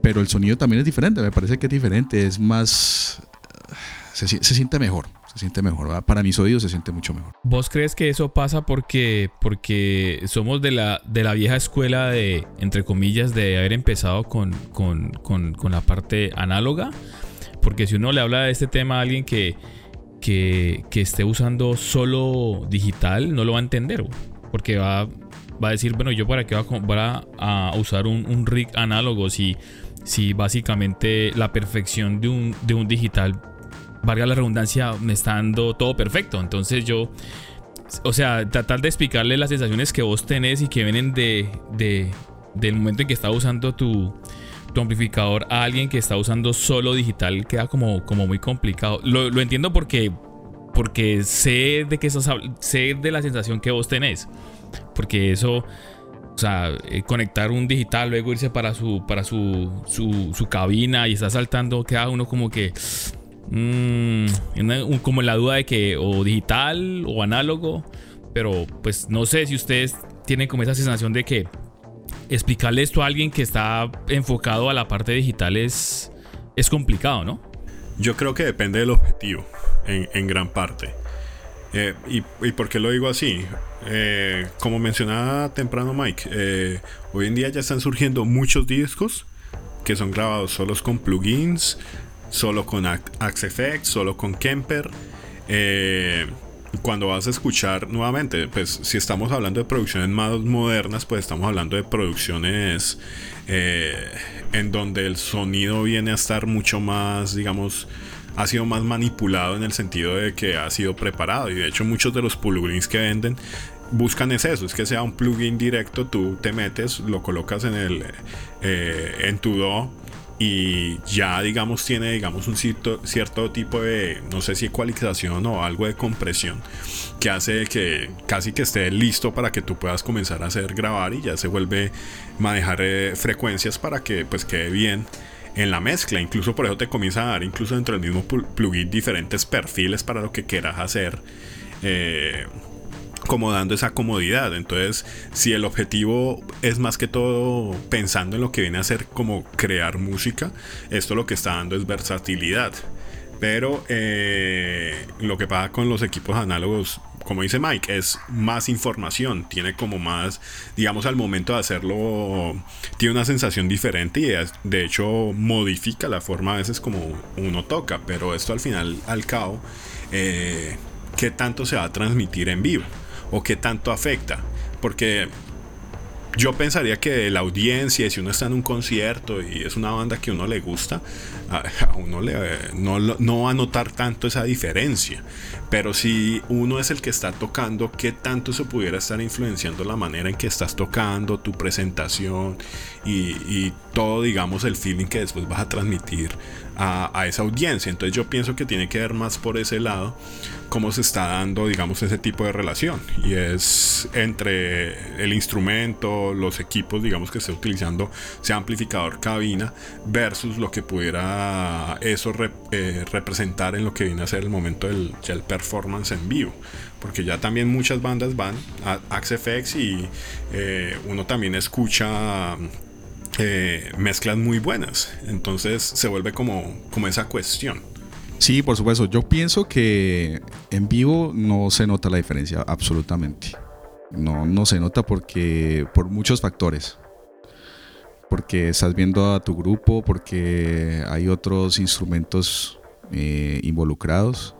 pero el sonido también es diferente, me parece que es diferente, es más, se, siente mejor, se siente mejor, para mis oídos se siente mucho mejor. ¿Vos crees que eso pasa porque, porque somos de la, de la vieja escuela de, entre comillas, de haber empezado con, con, con, con la parte análoga? Porque si uno le habla de este tema a alguien que, que, que, esté usando solo digital, no lo va a entender. Porque va, va a decir, bueno, yo para qué voy a, a usar un, un, rig análogo si, si básicamente la perfección de un, de un digital, valga la redundancia, me está dando todo perfecto. Entonces yo, o sea, tratar de explicarle las sensaciones que vos tenés y que vienen de, de del momento en que estás usando tu amplificador a alguien que está usando solo digital queda como, como muy complicado. Lo, lo entiendo porque, porque sé de que estás, sé de la sensación que vos tenés. Porque eso, o sea, eh, conectar un digital, luego irse para su, para su, su, cabina y está saltando, queda uno como que. Mmm, como la duda de que o digital o análogo. Pero pues no sé si ustedes tienen como esa sensación de que explicarle esto a alguien que está enfocado a la parte digital es, es complicado, ¿no? Yo creo que depende del objetivo, en, gran parte. Eh, y, y, por qué lo digo así? Eh, como mencionaba temprano Mike, eh, hoy en día ya están surgiendo muchos discos que son grabados solos con plugins, solo con Axe FX, solo con Kemper. Eh, cuando vas a escuchar nuevamente, pues si estamos hablando de producciones más modernas, pues estamos hablando de producciones eh, en donde el sonido viene a estar mucho más, digamos, ha sido más manipulado en el sentido de que ha sido preparado. Y de hecho muchos de los plugins que venden buscan es eso, es que sea un plugin directo, tú te metes, lo colocas en el eh, en tu DO y ya digamos tiene digamos un cierto, cierto tipo de no sé si ecualización o algo de compresión que hace que casi que esté listo para que tú puedas comenzar a hacer grabar y ya se vuelve manejar eh, frecuencias para que pues quede bien en la mezcla. Incluso por eso te comienza a dar incluso dentro del mismo plugin diferentes perfiles para lo que quieras hacer eh, como dando esa comodidad. Entonces, si el objetivo es más que todo pensando en lo que viene a ser como crear música, esto lo que está dando es versatilidad. Pero eh, lo que pasa con los equipos análogos, como dice Mike, es más información, tiene como más, digamos, al momento de hacerlo, tiene una sensación diferente y de hecho modifica la forma a veces como uno toca, pero esto al final, al cabo, eh, ¿qué tanto se va a transmitir en vivo? O qué tanto afecta. Porque yo pensaría que la audiencia, si uno está en un concierto y es una banda que a uno le gusta, a, uno le, no, no, va a notar tanto esa diferencia. Pero si uno es el que está tocando, ¿qué tanto se pudiera estar influenciando la manera en que estás tocando, tu presentación y, y todo, digamos, el feeling que después vas a transmitir a, esa audiencia. Entonces yo pienso que tiene que ver más por ese lado cómo se está dando, digamos, ese tipo de relación. Y es entre el instrumento, los equipos, digamos, que esté utilizando, sea amplificador, cabina, versus lo que pudiera eso eh, representar en lo que viene a ser el momento del, performance en vivo. Porque ya también muchas bandas van a Axe FX y eh, uno también escucha eh, mezclas muy buenas. Entonces se vuelve como, como esa cuestión. Sí, por supuesto. Yo pienso que en vivo no se nota la diferencia, absolutamente. No, no se nota porque por muchos factores. Porque estás viendo a tu grupo, porque hay otros instrumentos eh, involucrados,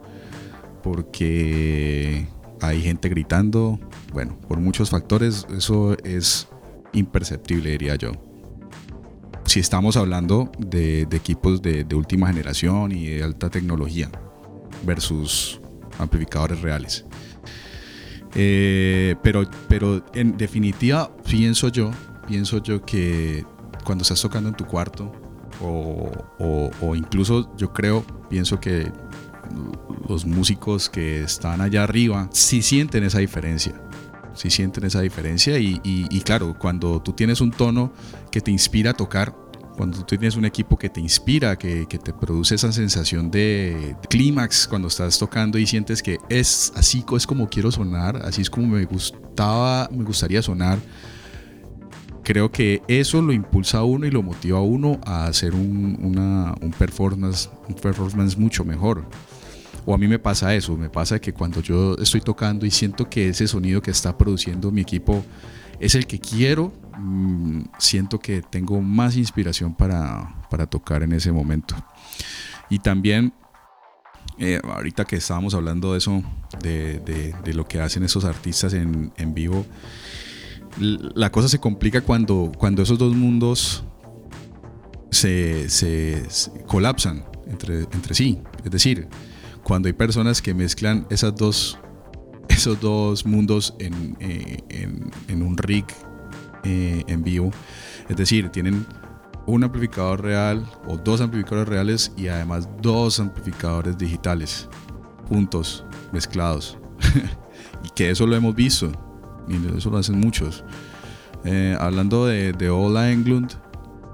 porque hay gente gritando. Bueno, por muchos factores eso es imperceptible, diría yo si estamos hablando de, equipos de, última generación y de alta tecnología versus amplificadores reales. Eh, pero, pero en definitiva pienso yo, pienso yo que cuando estás tocando en tu cuarto o, incluso yo creo, pienso que los músicos que están allá arriba sí sienten esa diferencia si sienten esa diferencia y, claro, cuando tú tienes un tono que te inspira a tocar, cuando tú tienes un equipo que te inspira, que, te produce esa sensación de, clímax cuando estás tocando y sientes que es así es como quiero sonar, así es como me gustaba, me gustaría sonar. Creo que eso lo impulsa a uno y lo motiva a uno a hacer un, una, un performance, un performance mucho mejor. O a mí me pasa eso, me pasa que cuando yo estoy tocando y siento que ese sonido que está produciendo mi equipo es el que quiero, mmm, siento que tengo más inspiración para, para, tocar en ese momento. Y también, eh, ahorita que estábamos hablando de eso, de, de, de lo que hacen esos artistas en, en, vivo, la cosa se complica cuando, cuando esos dos mundos se, se, se colapsan entre, entre sí. Es decir, cuando hay personas que mezclan esas dos, esos dos mundos en, eh, en, en un rig eh, en vivo. Es decir, tienen un amplificador real o dos amplificadores reales y además dos amplificadores digitales juntos, mezclados. y que eso lo hemos visto. Y eso lo hacen muchos. Eh, hablando de, de Ola Englund,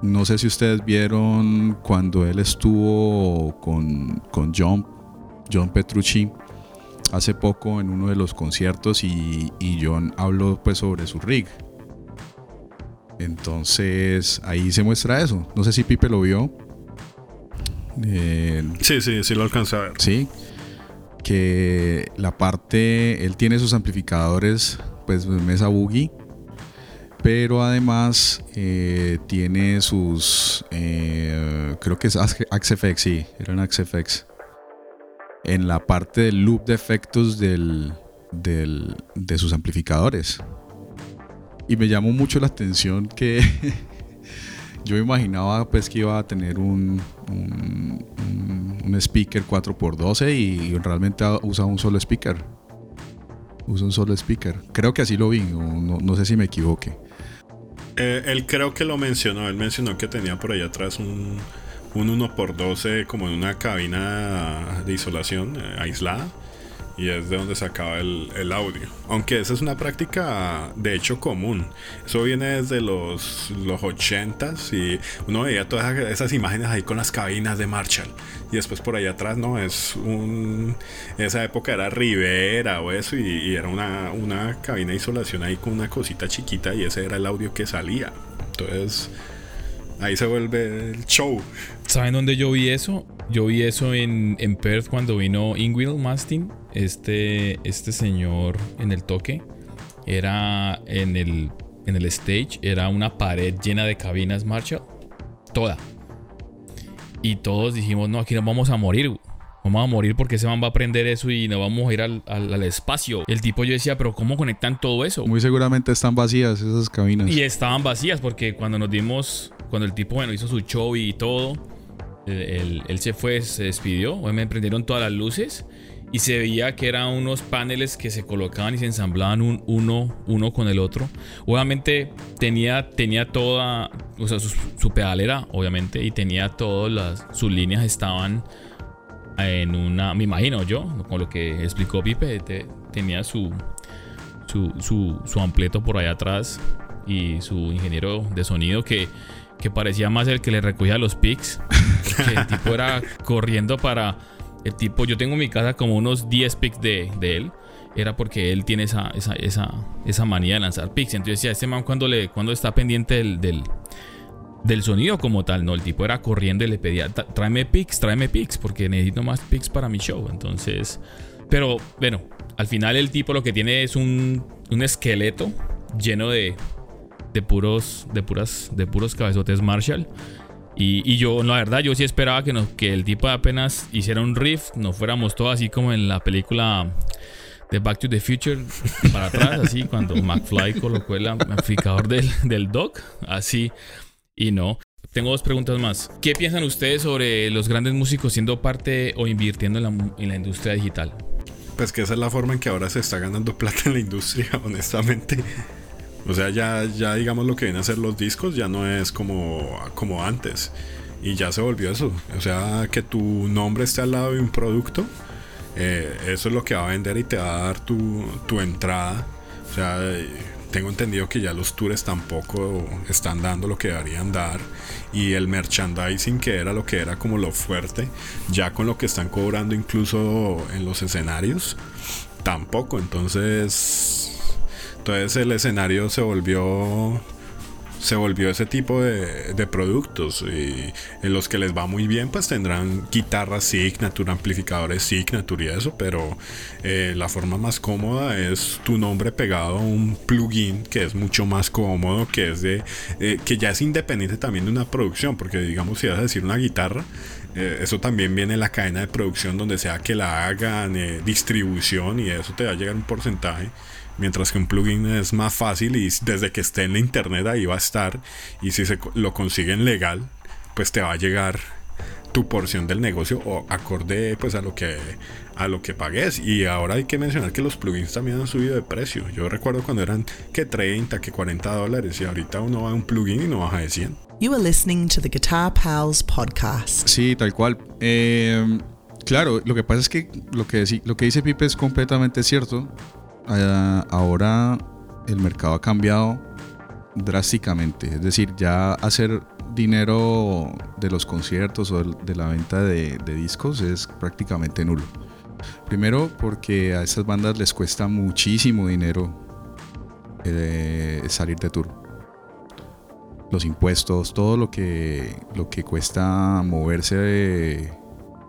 no sé si ustedes vieron cuando él estuvo con, con John, John Petrucci hace poco en uno de los conciertos y, y John habló pues sobre su rig. Entonces ahí se muestra eso. No sé si Pipe lo vio. Eh, sí, sí, sí lo alcanzé a ver. Sí. Que la parte, él tiene sus amplificadores, pues mesa boogie, pero además eh, tiene sus, eh, creo que es AxeFX, sí, eran AxeFX. En la parte del loop de efectos del, del, de sus amplificadores. Y me llamó mucho la atención que yo imaginaba pues que iba a tener un, un, speaker 4x12 y realmente usa un solo speaker. Usa un solo speaker. Creo que así lo vi, no, no sé si me equivoqué. Eh, él creo que lo mencionó, él mencionó que tenía por ahí atrás un, un 1x12 como en una cabina de isolación eh, aislada y es de donde sacaba el, audio. Aunque esa es una práctica de hecho común. Eso viene desde los, los 80s y uno veía todas esas imágenes ahí con las cabinas de Marshall. Y después por ahí atrás, ¿no? Es un... Esa época era Rivera o eso y, y era una, una cabina de isolación ahí con una cosita chiquita y ese era el audio que salía. Entonces... Ahí se vuelve el show. ¿Saben dónde yo vi eso? Yo vi eso en, en Perth cuando vino Ingwill Mastin este, este señor en el toque era en el, en el stage, era una pared llena de cabinas Marshall, toda. Y todos dijimos, no, aquí nos vamos a morir. Vamos a morir porque ese man va a aprender eso y nos vamos a ir al, al, al, espacio. El tipo yo decía, pero ¿cómo conectan todo eso? Muy seguramente están vacías esas cabinas. Y estaban vacías porque cuando nos dimos, cuando el tipo, bueno, hizo su show y todo, él, él se fue, se despidió, me prendieron todas las luces y se veía que eran unos paneles que se colocaban y se ensamblaban un, uno, con el otro. Obviamente tenía, tenía toda, o sea, su, su pedalera, obviamente, y tenía todas las, sus líneas estaban en una, me imagino yo, con lo que explicó Pipe, te, tenía su, su, su, su ampleto por ahí atrás y su ingeniero de sonido que que parecía más el que le recogía los pics. Porque el tipo era corriendo para el tipo, yo tengo en mi casa como unos 10 picks de, de él. Era porque él tiene esa, esa, esa, esa manía de lanzar picks. Entonces decía, este man cuando, le, cuando está pendiente del, del, del, sonido como tal, no, el tipo era corriendo y le pedía, tráeme picks, tráeme picks, porque necesito más picks para mi show. Entonces, pero bueno, al final el tipo lo que tiene es un, un esqueleto lleno de, de puros, de puras, de puros cabezotes Marshall. Y, y, yo, la verdad, yo sí esperaba que, nos, que el tipo apenas hiciera un riff, no fuéramos todos así como en la película de Back to the Future, para atrás, así, cuando McFly colocó el amplificador del, del Doc, así, y no. Tengo dos preguntas más. ¿Qué piensan ustedes sobre los grandes músicos siendo parte o invirtiendo en la, en la industria digital? Pues que esa es la forma en que ahora se está ganando plata en la industria, honestamente. O sea, ya, ya digamos lo que vienen a ser los discos ya no es como, como antes. Y ya se volvió eso. O sea, que tu nombre esté al lado de un producto. Eh, eso es lo que va a vender y te va a dar tu, tu entrada. O sea, tengo entendido que ya los tours tampoco están dando lo que deberían dar y el merchandising que era lo que era como lo fuerte, ya con lo que están cobrando incluso en los escenarios, tampoco. Entonces, entonces el escenario se volvió se volvió ese tipo de, productos y en los que les va muy bien pues tendrán guitarras Signature, amplificadores Signature y eso, pero eh, la forma más cómoda es tu nombre pegado a un plugin que es mucho más cómodo, que es de eh, que ya es independiente también de una producción, porque digamos si vas a decir una guitarra, eh, eso también viene en la cadena de producción donde sea que la hagan, distribución y eso te va a llegar un porcentaje. Mientras que un plugin es más fácil y desde que esté en la internet ahí va a estar. Y si se lo consiguen legal, pues te va a llegar tu porción del negocio o acorde pues a lo que a lo que pagues y ahora hay que mencionar que los plugins también han subido de precio yo recuerdo cuando eran que 30 que 40 dólares y ahorita uno va a un plugin y no baja de 100 You are listening to the Guitar Pals podcast. Sí, tal cual. Eh, claro, lo que pasa es que lo que, lo que dice Pipe es completamente cierto. Eh, ahora el mercado ha cambiado drásticamente. Es decir, ya hacer dinero de los conciertos o de la venta de, discos es prácticamente nulo. Primero porque a esas bandas les cuesta muchísimo dinero eh, salir de tour. Los impuestos, todo lo que, lo que cuesta moverse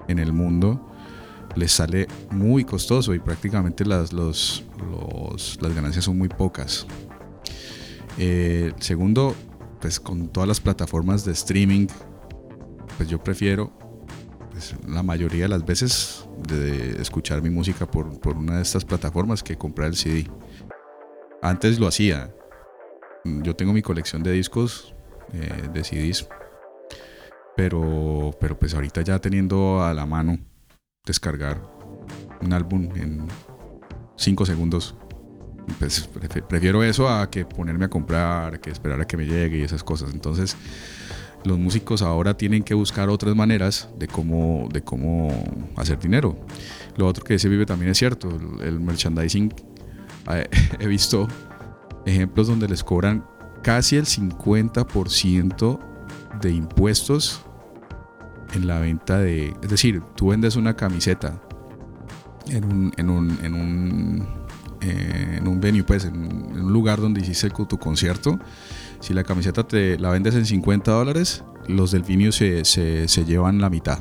en el mundo les sale muy costoso y prácticamente las, los, las ganancias son muy pocas. Eh, segundo, pues con todas las plataformas de streaming, pues yo prefiero pues, la mayoría de las veces de escuchar mi música por, una de estas plataformas que comprar el CD. Antes lo hacía. Yo tengo mi colección de discos, eh, de CDs, pero, pero pues ahorita ya teniendo a la mano descargar un álbum en 5 segundos. Pues prefiero eso a que ponerme a comprar, que esperar a que me llegue y esas cosas. Entonces, los músicos ahora tienen que buscar otras maneras de cómo, de cómo hacer dinero. Lo otro que se vive también es cierto, el, merchandising, eh, he visto ejemplos donde les cobran casi el 50% de impuestos en la venta de... Es decir, tú vendes una camiseta en un, en un, en un, eh, en un venue, pues en, un lugar donde hiciste tu concierto. Si la camiseta te la vendes en 50 dólares, los del venue se, se, se llevan la mitad.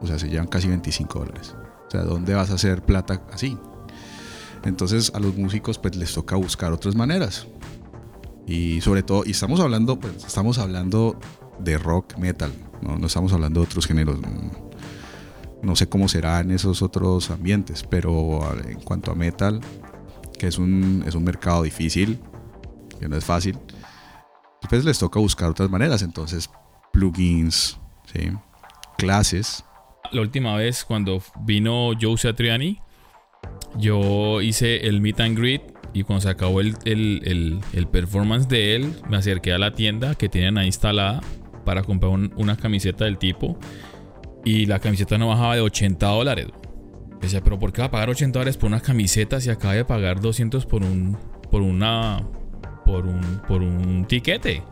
O sea, se llevan casi 25 dólares. O sea, ¿dónde vas a hacer plata así? Entonces a los músicos pues les toca buscar otras maneras. Y sobre todo, y estamos hablando, pues estamos hablando de rock metal, no, estamos hablando de otros géneros. No, sé cómo será en esos otros ambientes, pero en cuanto a metal, que es un, es un mercado difícil, que no es fácil, pues les toca buscar otras maneras. Entonces, plugins, clases. La última vez cuando vino Joe Satriani, yo hice el meet and greet y cuando se acabó el, el, el, performance de él, me acerqué a la tienda que tienen ahí instalada para comprar una camiseta del tipo y la camiseta no bajaba de 80 dólares. Decía, pero ¿por qué va a pagar 80 dólares por una camiseta si acaba de pagar 200 por un por una por un por un tiquete?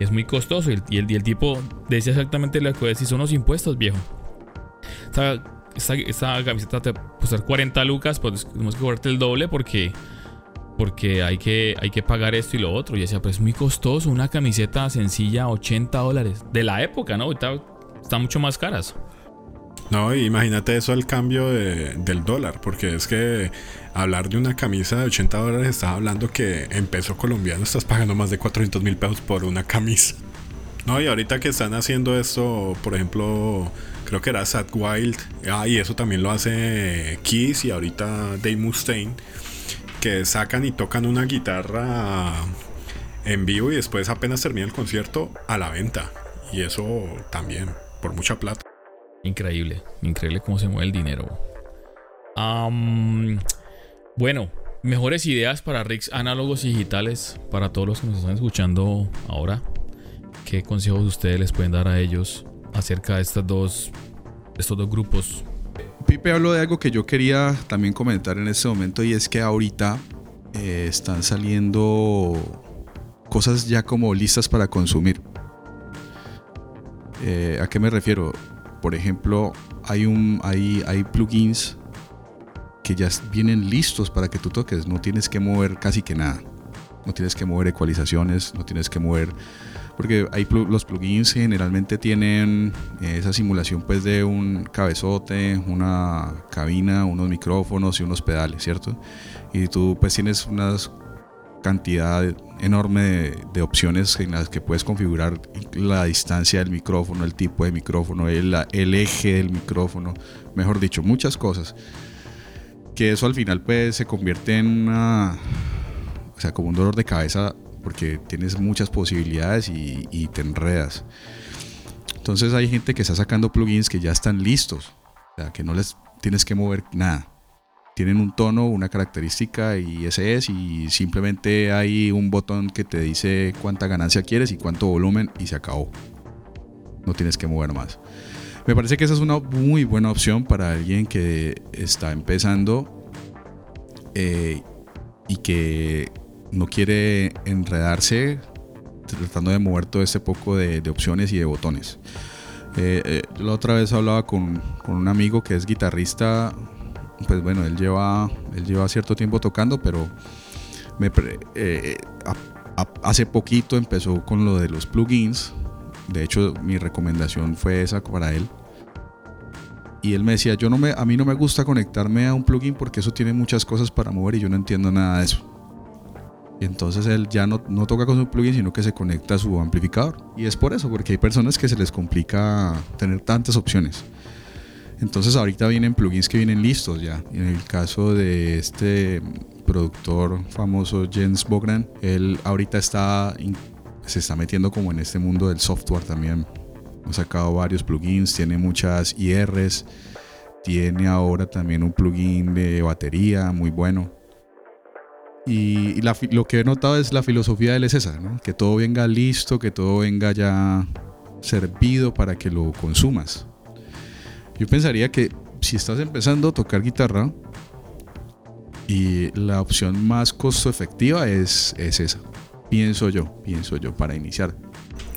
Es muy costoso y el, tipo decía exactamente lo que decía, son los impuestos, viejo. Esta, esta, camiseta te costar 40 lucas, pues tenemos que cobrarte el doble porque porque hay que, hay que pagar esto y lo otro. Y decía, pues es muy costoso, una camiseta sencilla, 80 dólares. De la época, ¿no? Está, está mucho más caras. No, imagínate eso al cambio del dólar, porque es que hablar de una camisa de 80 dólares, estás hablando que en peso colombiano estás pagando más de 400 mil pesos por una camisa. No, y ahorita que están haciendo esto, por ejemplo, creo que era Sad Wild, ah, y eso también lo hace Kiss y ahorita Dave Mustaine que sacan y tocan una guitarra en vivo y después apenas termina el concierto a la venta. Y eso también, por mucha plata. Increíble, increíble cómo se mueve el dinero. bueno, mejores ideas para rigs análogos y digitales para todos los que nos están escuchando ahora. ¿Qué consejos ustedes les pueden dar a ellos acerca de estas dos, estos dos grupos Pipe habló de algo que yo quería también comentar en este momento y es que ahorita eh, están saliendo cosas ya como listas para consumir. Eh, ¿A qué me refiero? Por ejemplo, hay, un, hay, hay plugins que ya vienen listos para que tú toques. No tienes que mover casi que nada. No tienes que mover ecualizaciones, no tienes que mover porque hay los plugins generalmente tienen eh, esa simulación pues de un cabezote, una cabina, unos micrófonos y unos pedales, ¿cierto? Y tú pues tienes una cantidad enorme de, opciones en las que puedes configurar la distancia del micrófono, el tipo de micrófono, el, eje del micrófono, mejor dicho, muchas cosas. Que eso al final pues se convierte en o sea, como un dolor de cabeza porque tienes muchas posibilidades y, te enredas. Entonces hay gente que está sacando plugins que ya están listos, o sea, que no les tienes que mover nada. Tienen un tono, una característica y ese es, y simplemente hay un botón que te dice cuánta ganancia quieres y cuánto volumen y se acabó. No tienes que mover más. Me parece que esa es una muy buena opción para alguien que está empezando eh, y que no quiere enredarse tratando de mover todo este poco de, opciones y de botones. Eh, eh, la otra vez hablaba con, un amigo que es guitarrista, pues bueno, él lleva, él lleva cierto tiempo tocando, pero eh, hace poquito empezó con lo de los plugins. De hecho, mi recomendación fue esa para él. Y él me decía, yo no me, a mí no me gusta conectarme a un plugin porque eso tiene muchas cosas para mover y yo no entiendo nada de eso. Entonces él ya no, no, toca con su plugin, sino que se conecta a su amplificador. Y es por eso, porque hay personas que se les complica tener tantas opciones. Entonces ahorita vienen plugins que vienen listos ya. En el caso de este productor famoso Jens Bogdan, él ahorita está se está metiendo como en este mundo del software también. Ha sacado varios plugins, tiene muchas IRs, tiene ahora también un plugin de batería muy bueno. Y, lo que he notado es la filosofía de él es esa, que todo venga listo, que todo venga ya servido para que lo consumas. Yo pensaría que si estás empezando a tocar guitarra, y la opción más costo efectiva es, es esa. Pienso yo, pienso yo, para iniciar.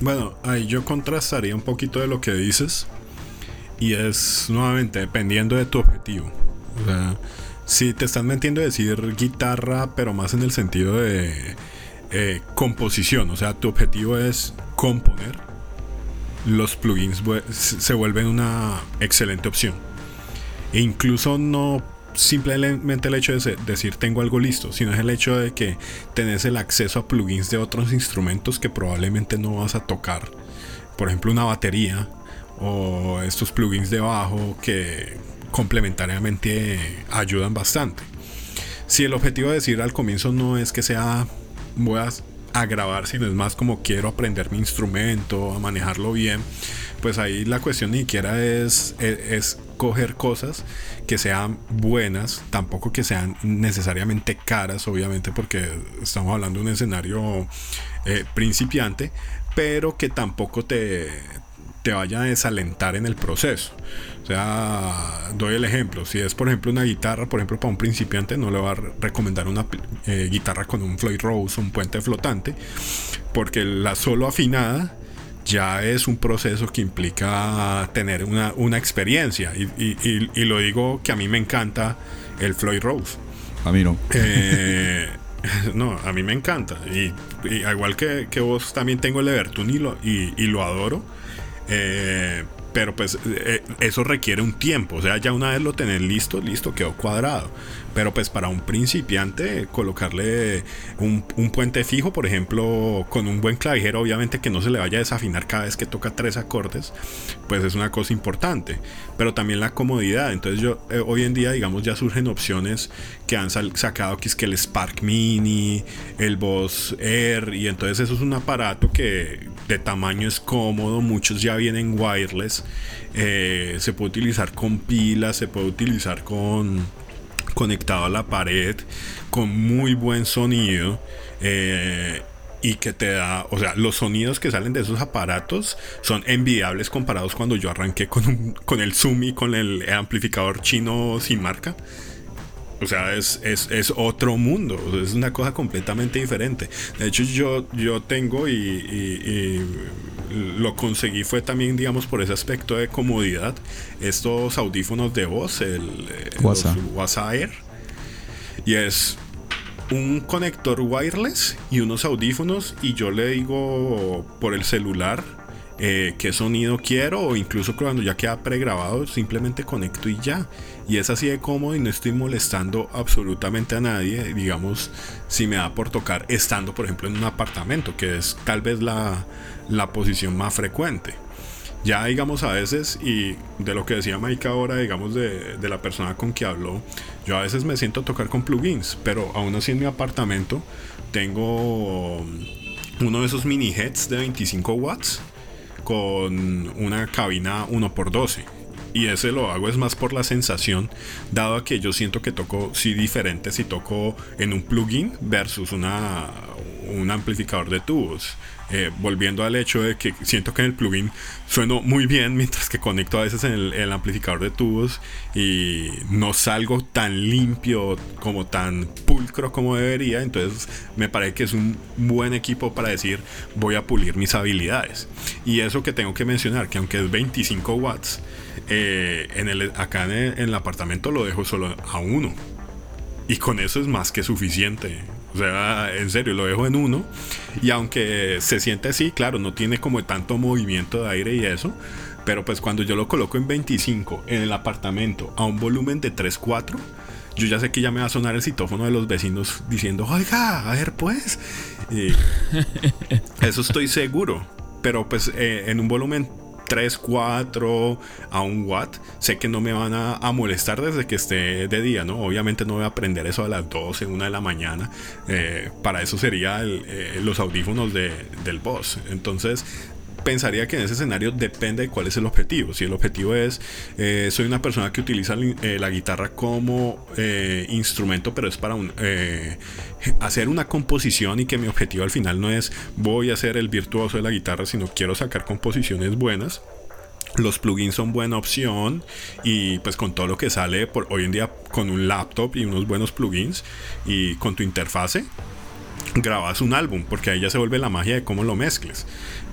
Bueno, ahí yo contrastaría un poquito de lo que dices. Y es nuevamente dependiendo de tu objetivo. O sea, si te están metiendo a decir guitarra, pero más en el sentido de eh, composición, o sea, tu objetivo es componer, los plugins se vuelven una excelente opción. E incluso no simplemente el hecho de decir tengo algo listo, sino es el hecho de que tenés el acceso a plugins de otros instrumentos que probablemente no vas a tocar. Por ejemplo, una batería o estos plugins de bajo que complementariamente ayudan bastante. Si el objetivo de decir al comienzo no es que sea voy a, grabar, sino es más como quiero aprender mi instrumento, a manejarlo bien, pues ahí la cuestión ni siquiera es, es, coger cosas que sean buenas, tampoco que sean necesariamente caras, obviamente, porque estamos hablando de un escenario eh, principiante, pero que tampoco te, te vaya a desalentar en el proceso. O sea, doy el ejemplo. Si es, por ejemplo, una guitarra, por ejemplo, para un principiante, no le va a recomendar una eh, guitarra con un Floyd Rose, un puente flotante, porque la solo afinada ya es un proceso que implica tener una, experiencia. Y, lo digo que a mí me encanta el Floyd Rose. A mí no. Eh, no, a mí me encanta. Y, igual que, vos, también tengo el Evertune y lo, y lo adoro. Eh, pero pues eh, eso requiere un tiempo, o sea, ya una vez lo tenés listo, listo, quedó cuadrado. Pero pues para un principiante colocarle un, puente fijo, por ejemplo, con un buen clavijero, obviamente que no se le vaya a desafinar cada vez que toca tres acordes, pues es una cosa importante. Pero también la comodidad. Entonces yo eh, hoy en día, digamos, ya surgen opciones que han sacado que es que el Spark Mini, el Boss Air, y entonces eso es un aparato que de tamaño es cómodo, muchos ya vienen wireless, eh, se puede utilizar con pilas, se puede utilizar con conectado a la pared, con muy buen sonido. Eh, y que te da, o sea, los sonidos que salen de esos aparatos son envidiables comparados cuando yo arranqué con, con el Zoom con el amplificador chino sin marca. O sea, es, es, es, otro mundo, es una cosa completamente diferente. De hecho, yo, yo tengo y, lo conseguí fue también, digamos, por ese aspecto de comodidad, estos audífonos de voz, el WhatsApp Air. Y es un conector wireless y unos audífonos y yo le digo por el celular eh, qué sonido quiero o incluso cuando ya queda pregrabado simplemente conecto y ya. Y es así de cómodo y no estoy molestando absolutamente a nadie, digamos, si me da por tocar estando por ejemplo en un apartamento, que es tal vez la, la posición más frecuente. Ya digamos a veces, y de lo que decía Mike ahora, digamos de, de la persona con que habló, yo a veces me siento a tocar con plugins, pero aún así en mi apartamento tengo uno de esos mini heads de 25 watts con una cabina 1x12. Y ese lo hago es más por la sensación, dado que yo siento que toco sí diferente si toco en un plugin versus una, un amplificador de tubos. Eh, volviendo al hecho de que siento que en el plugin sueno muy bien mientras que conecto a veces en el, amplificador de tubos y no salgo tan limpio como tan pulcro como debería entonces me parece que es un buen equipo para decir voy a pulir mis habilidades y eso que tengo que mencionar que aunque es 25 watts eh, en el, acá en el apartamento lo dejo solo a uno. Y con eso es más que suficiente o sea, en serio, lo dejo en uno. Y aunque se siente así, claro, no tiene como tanto movimiento de aire y eso. Pero pues cuando yo lo coloco en 25 en el apartamento a un volumen de 3-4, yo ya sé que ya me va a sonar el citófono de los vecinos diciendo, oiga, a ver pues. eso estoy seguro. Pero pues eh, en un volumen 3, 4 a un watt, sé que no me van a, molestar desde que esté de día, ¿no? Obviamente no voy a aprender eso a las 12, 1 de la mañana. Eh, para eso sería eh, los audífonos del boss. Entonces, pensaría que en ese escenario depende de cuál es el objetivo. Si el objetivo es, eh, soy una persona que utiliza la guitarra como instrumento, pero es para hacer una composición y que mi objetivo al final no es voy a ser el virtuoso de la guitarra, sino quiero sacar composiciones buenas. Los plugins son buena opción y pues con todo lo que sale por hoy en día con un laptop y unos buenos plugins y con tu interfase grabas un álbum porque ahí ya se vuelve la magia de cómo lo mezcles.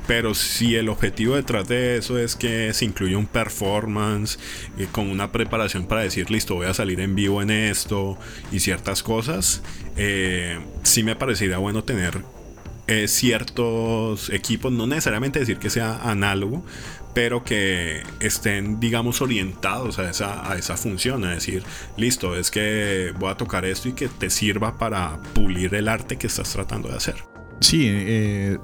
Pero si el objetivo detrás de eso es que se incluya un performance eh, con una preparación para decir, listo, voy a salir en vivo en esto y ciertas cosas, eh, sí me parecería bueno tener eh, ciertos equipos, no necesariamente decir que sea análogo, pero que estén, digamos, orientados a esa, a esa función, a decir, listo, es que voy a tocar esto y que te sirva para pulir el arte que estás tratando de hacer. Sí, eh,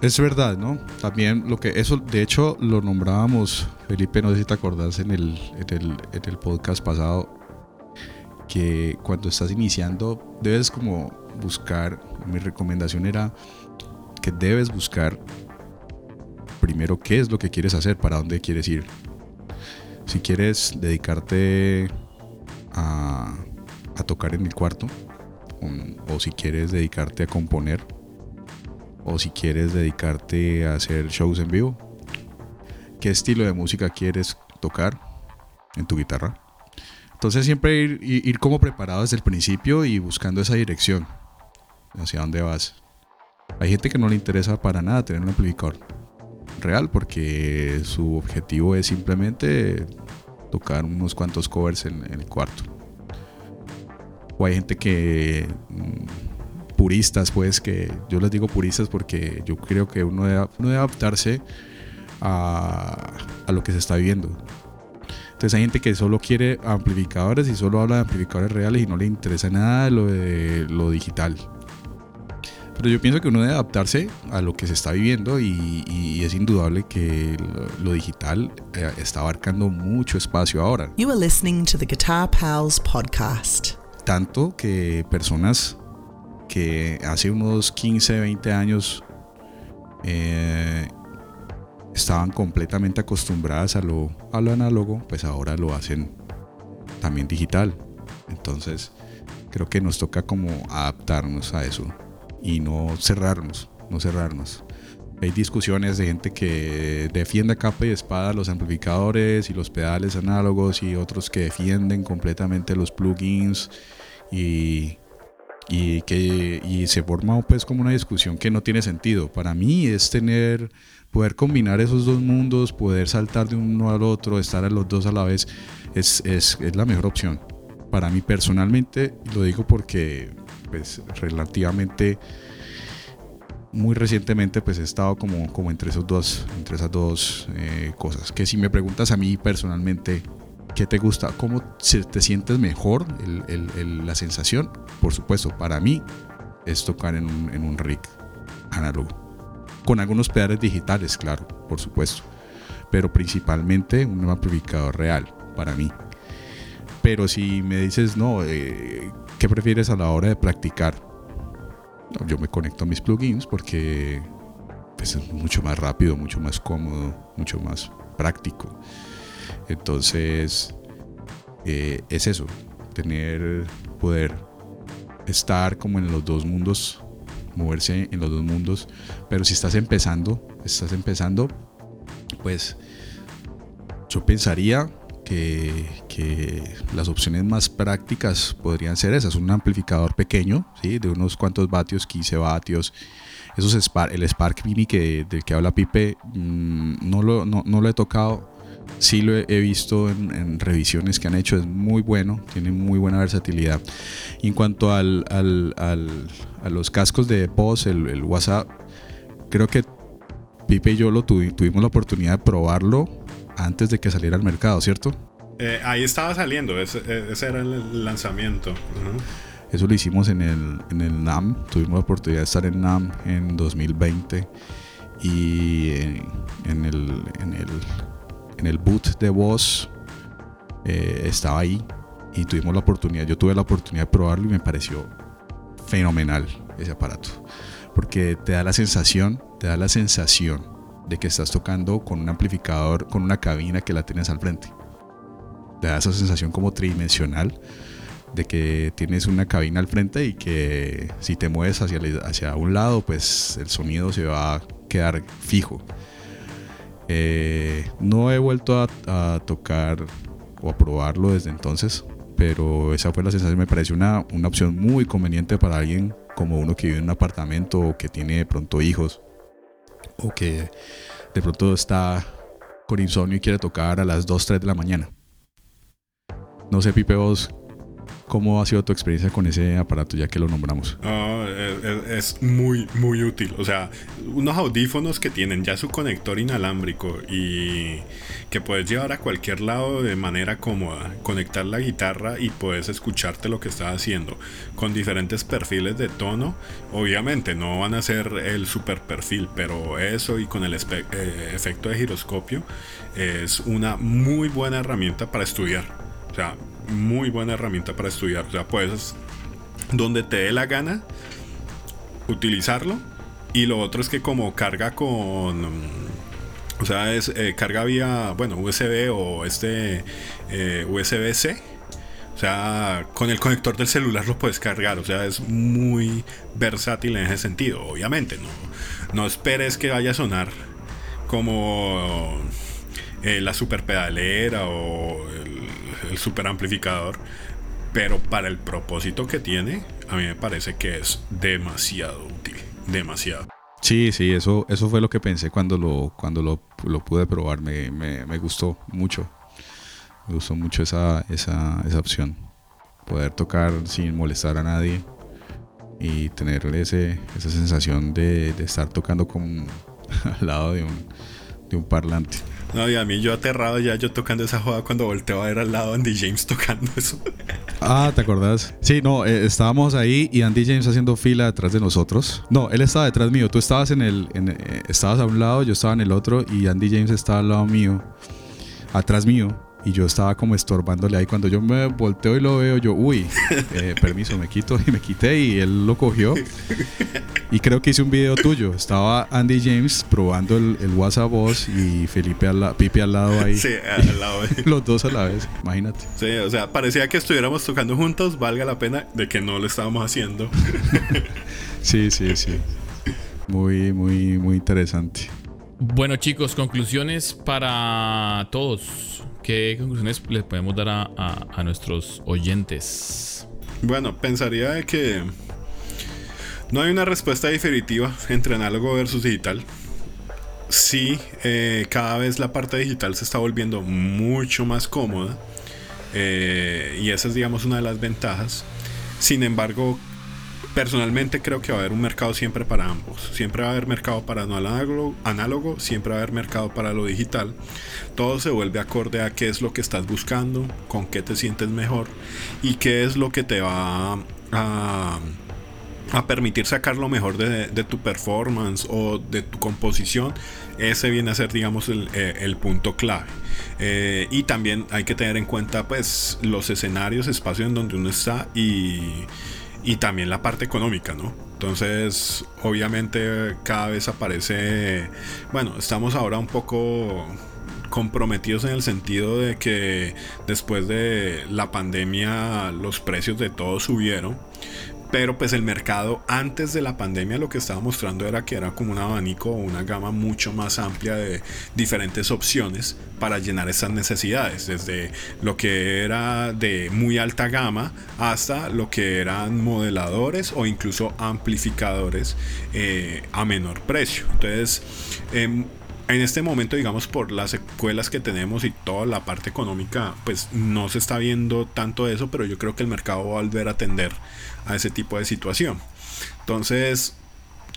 es verdad, ¿no? También lo que eso, de hecho, lo nombrábamos, Felipe, no sé si te acordás en el, en el, podcast pasado, que cuando estás iniciando debes como buscar, mi recomendación era que debes buscar primero qué es lo que quieres hacer, para dónde quieres ir. Si quieres dedicarte a, a tocar en el cuarto, o si quieres dedicarte a componer, o si quieres dedicarte a hacer shows en vivo. ¿Qué estilo de música quieres tocar en tu guitarra? Entonces siempre ir, ir como preparado desde el principio y buscando esa dirección hacia dónde vas. Hay gente que no le interesa para nada tener un amplificador real porque su objetivo es simplemente tocar unos cuantos covers en, en el cuarto. O hay gente que mm, puristas, pues, que yo les digo puristas porque yo creo que uno debe, uno debe adaptarse a, a, lo que se está viviendo. Entonces hay gente que solo quiere amplificadores y solo habla de amplificadores reales y no le interesa nada lo de lo digital. Pero yo pienso que uno debe adaptarse a lo que se está viviendo y, y es indudable que lo, lo digital eh, está abarcando mucho espacio ahora. You are listening to the Guitar Pals podcast. Tanto que personas que hace unos 15, 20 años eh, estaban completamente acostumbradas a lo, a lo análogo, pues ahora lo hacen también digital. Entonces, creo que nos toca como adaptarnos a eso y no cerrarnos, no cerrarnos. hay discusiones de gente que defiende capa y espada los amplificadores y los pedales análogos y otros que defienden completamente los plugins y, y que y se forma pues como una discusión que no tiene sentido. Para mí es tener poder combinar esos dos mundos, poder saltar de uno al otro, estar a los dos a la vez, es, es, es la mejor opción. Para mí personalmente, lo digo porque pues relativamente muy recientemente pues he estado como, como entre, esos dos, entre esas dos eh, cosas. Que si me preguntas a mí personalmente qué te gusta, cómo te sientes mejor, la sensación, por supuesto, para mí es tocar en un, en un rig análogo. Con algunos pedales digitales, claro, por supuesto. Pero principalmente un amplificador real, para mí. Pero si me dices, no, eh, ¿qué prefieres a la hora de practicar? yo me conecto a mis plugins porque pues, es mucho más rápido, mucho más cómodo, mucho más práctico. Entonces, eh, es eso, tener, poder estar como en los dos mundos, moverse en los dos mundos, pero si estás empezando, estás empezando, pues yo pensaría que, las opciones más prácticas podrían ser esas. Un amplificador pequeño, ¿sí? de unos cuantos vatios, 15 vatios. Esos Spark, el Spark Mini que, del que habla Pipe, mm, no, lo, no, lo he tocado. Sí lo he, visto en, revisiones que han hecho, es muy bueno, tiene muy buena versatilidad. Y en cuanto al, al, a los cascos de POS, el, el, WhatsApp, creo que Pipe y yo lo tuvimos la oportunidad de probarlo antes de que saliera al mercado, ¿cierto? Eh, ahí estaba saliendo, ese, era el lanzamiento. Eso lo hicimos en el, en el NAM, tuvimos la oportunidad de estar en NAM en 2020 y en, el, en, el, en el boot de voz eh, estaba ahí y tuvimos la oportunidad, yo tuve la oportunidad de probarlo y me pareció fenomenal ese aparato, porque te da la sensación, te da la sensación de que estás tocando con un amplificador, con una cabina que la tienes al frente. Te da esa sensación como tridimensional de que tienes una cabina al frente y que si te mueves hacia, hacia un lado, pues el sonido se va a quedar fijo. Eh, no he vuelto a, tocar o a probarlo desde entonces, pero esa fue la sensación. Me pareció una, una opción muy conveniente para alguien como uno que vive en un apartamento o que tiene de pronto hijos o que de pronto está con insomnio y quiere tocar a las 2, 3 de la mañana. No sé, Pipe, vos, ¿cómo ha sido tu experiencia con ese aparato ya que lo nombramos? Ah, es, muy, muy útil. O sea, unos audífonos que tienen ya su conector inalámbrico y que puedes llevar a cualquier lado de manera cómoda, conectar la guitarra y puedes escucharte lo que estás haciendo con diferentes perfiles de tono. Obviamente no van a ser el super perfil, pero eso y con el eh, efecto de giroscopio es una muy buena herramienta para estudiar. O sea, muy buena herramienta para estudiar. O sea, puedes donde te dé la gana utilizarlo. Y lo otro es que como carga con o sea, es eh, carga vía, bueno, USB o este eh, USB-C. O sea, con el conector del celular lo puedes cargar. O sea, es muy versátil en ese sentido. Obviamente, no, no esperes que vaya a sonar como eh, la super pedalera o el, el super amplificador. Pero para el propósito que tiene, a mí me parece que es demasiado útil. Demasiado. Sí, sí, eso, eso fue lo que pensé cuando lo, cuando lo, pude probar. Me, me, gustó mucho. Me gustó mucho esa, esa, esa opción. Poder tocar sin molestar a nadie y tener ese, esa sensación de, de estar tocando con, al lado de un, de un parlante. No, y a mí yo aterrado ya yo tocando esa joda cuando volteo a ver al lado Andy James tocando eso. Ah, ¿te acordás? Sí, no, eh, estábamos ahí y Andy James haciendo fila detrás de nosotros. No, él estaba detrás mío. Tú estabas en el, eh, estabas a un lado, yo estaba en el otro y Andy James estaba al lado mío, atrás mío y yo estaba como estorbándole ahí. Cuando yo me volteo y lo veo, yo, uy, eh, permiso, me quito y me quité y él lo cogió. Y creo que hice un video tuyo. Estaba Andy James probando el, WhatsApp voz y Felipe al la, Pipe al lado ahí. Sí, al lado. Los dos a la vez, imagínate. Sí, o sea, parecía que estuviéramos tocando juntos, valga la pena de que no lo estábamos haciendo. sí, sí, sí. Muy, muy, muy interesante. Bueno chicos, conclusiones para todos. ¿Qué conclusiones les podemos dar a, nuestros oyentes? Bueno, pensaría que no hay una respuesta definitiva entre análogo versus digital. Sí, eh, cada vez la parte digital se está volviendo mucho más cómoda. Eh, y esa es, digamos, una de las ventajas. Sin embargo, personalmente creo que va a haber un mercado siempre para ambos. Siempre va a haber mercado para no análogo, análogo, siempre va a haber mercado para lo digital. Todo se vuelve acorde a qué es lo que estás buscando, con qué te sientes mejor y qué es lo que te va a permitir sacar lo mejor de, tu performance o de tu composición, ese viene a ser, digamos, el, eh, punto clave. Eh, y también hay que tener en cuenta, pues, los escenarios, espacios en donde uno está y, y también la parte económica, ¿no? Entonces, obviamente, cada vez aparece, bueno, estamos ahora un poco comprometidos en el sentido de que después de la pandemia los precios de todo subieron pero pues el mercado antes de la pandemia lo que estaba mostrando era que era como un abanico o una gama mucho más amplia de diferentes opciones para llenar esas necesidades, desde lo que era de muy alta gama hasta lo que eran modeladores o incluso amplificadores eh, a menor precio. Entonces, em, en este momento, digamos, por las escuelas que tenemos y toda la parte económica, pues no se está viendo tanto eso, pero yo creo que el mercado va a volver a atender a ese tipo de situación. Entonces,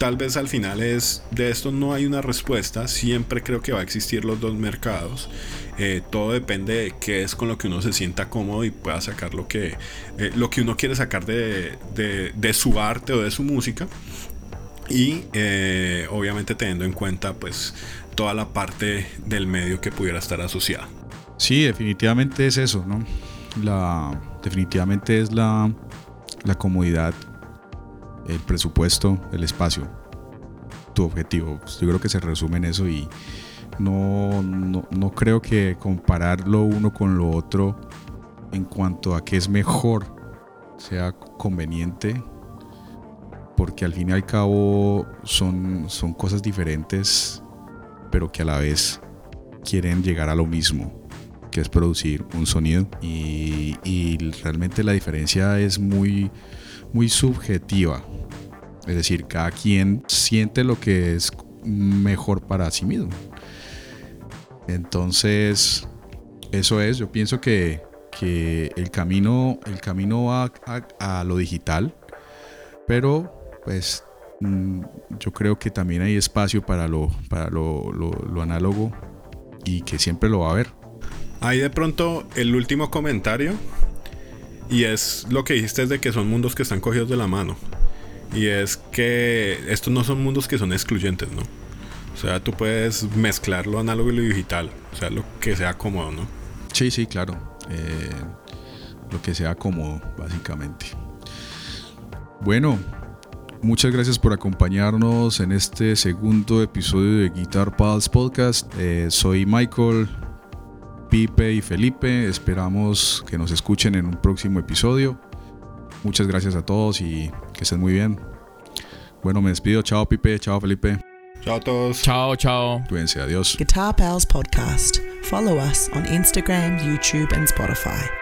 tal vez al final es de esto no hay una respuesta. Siempre creo que va a existir los dos mercados. Eh, todo depende de qué es con lo que uno se sienta cómodo y pueda sacar lo que, eh, lo que uno quiere sacar de, de, su arte o de su música. Y eh, obviamente teniendo en cuenta pues toda la parte del medio que pudiera estar asociada. Sí, definitivamente es eso, ¿no? La, definitivamente es la, la comodidad, el presupuesto, el espacio, tu objetivo. Pues, yo creo que se resume en eso y no, no, creo que compararlo uno con lo otro en cuanto a qué es mejor sea conveniente porque al fin y al cabo son, son cosas diferentes pero que a la vez quieren llegar a lo mismo que es producir un sonido y, realmente la diferencia es muy, muy subjetiva. Es decir, cada quien siente lo que es mejor para sí mismo. Entonces, eso es, yo pienso que, el, camino, el camino va a, lo digital, pero pues mm, yo creo que también hay espacio para lo, para lo análogo y que siempre lo va a haber. Ahí de pronto el último comentario. Y es lo que dijiste de que son mundos que están cogidos de la mano. Y es que estos no son mundos que son excluyentes, ¿no? O sea, tú puedes mezclar lo análogo y lo digital. O sea, lo que sea cómodo, ¿no? Sí, sí, claro. Eh, lo que sea cómodo, básicamente. Bueno, muchas gracias por acompañarnos en este segundo episodio de Guitar Pals Podcast. Eh, soy Michael, Pipe y Felipe. Esperamos que nos escuchen en un próximo episodio. Muchas gracias a todos y que estén muy bien. Bueno, me despido. Chao Pipe, chao Felipe. Chao a todos. Chao, chao. Cuídense, adiós. Guitar Pals Podcast. Follow us on Instagram, YouTube, and Spotify.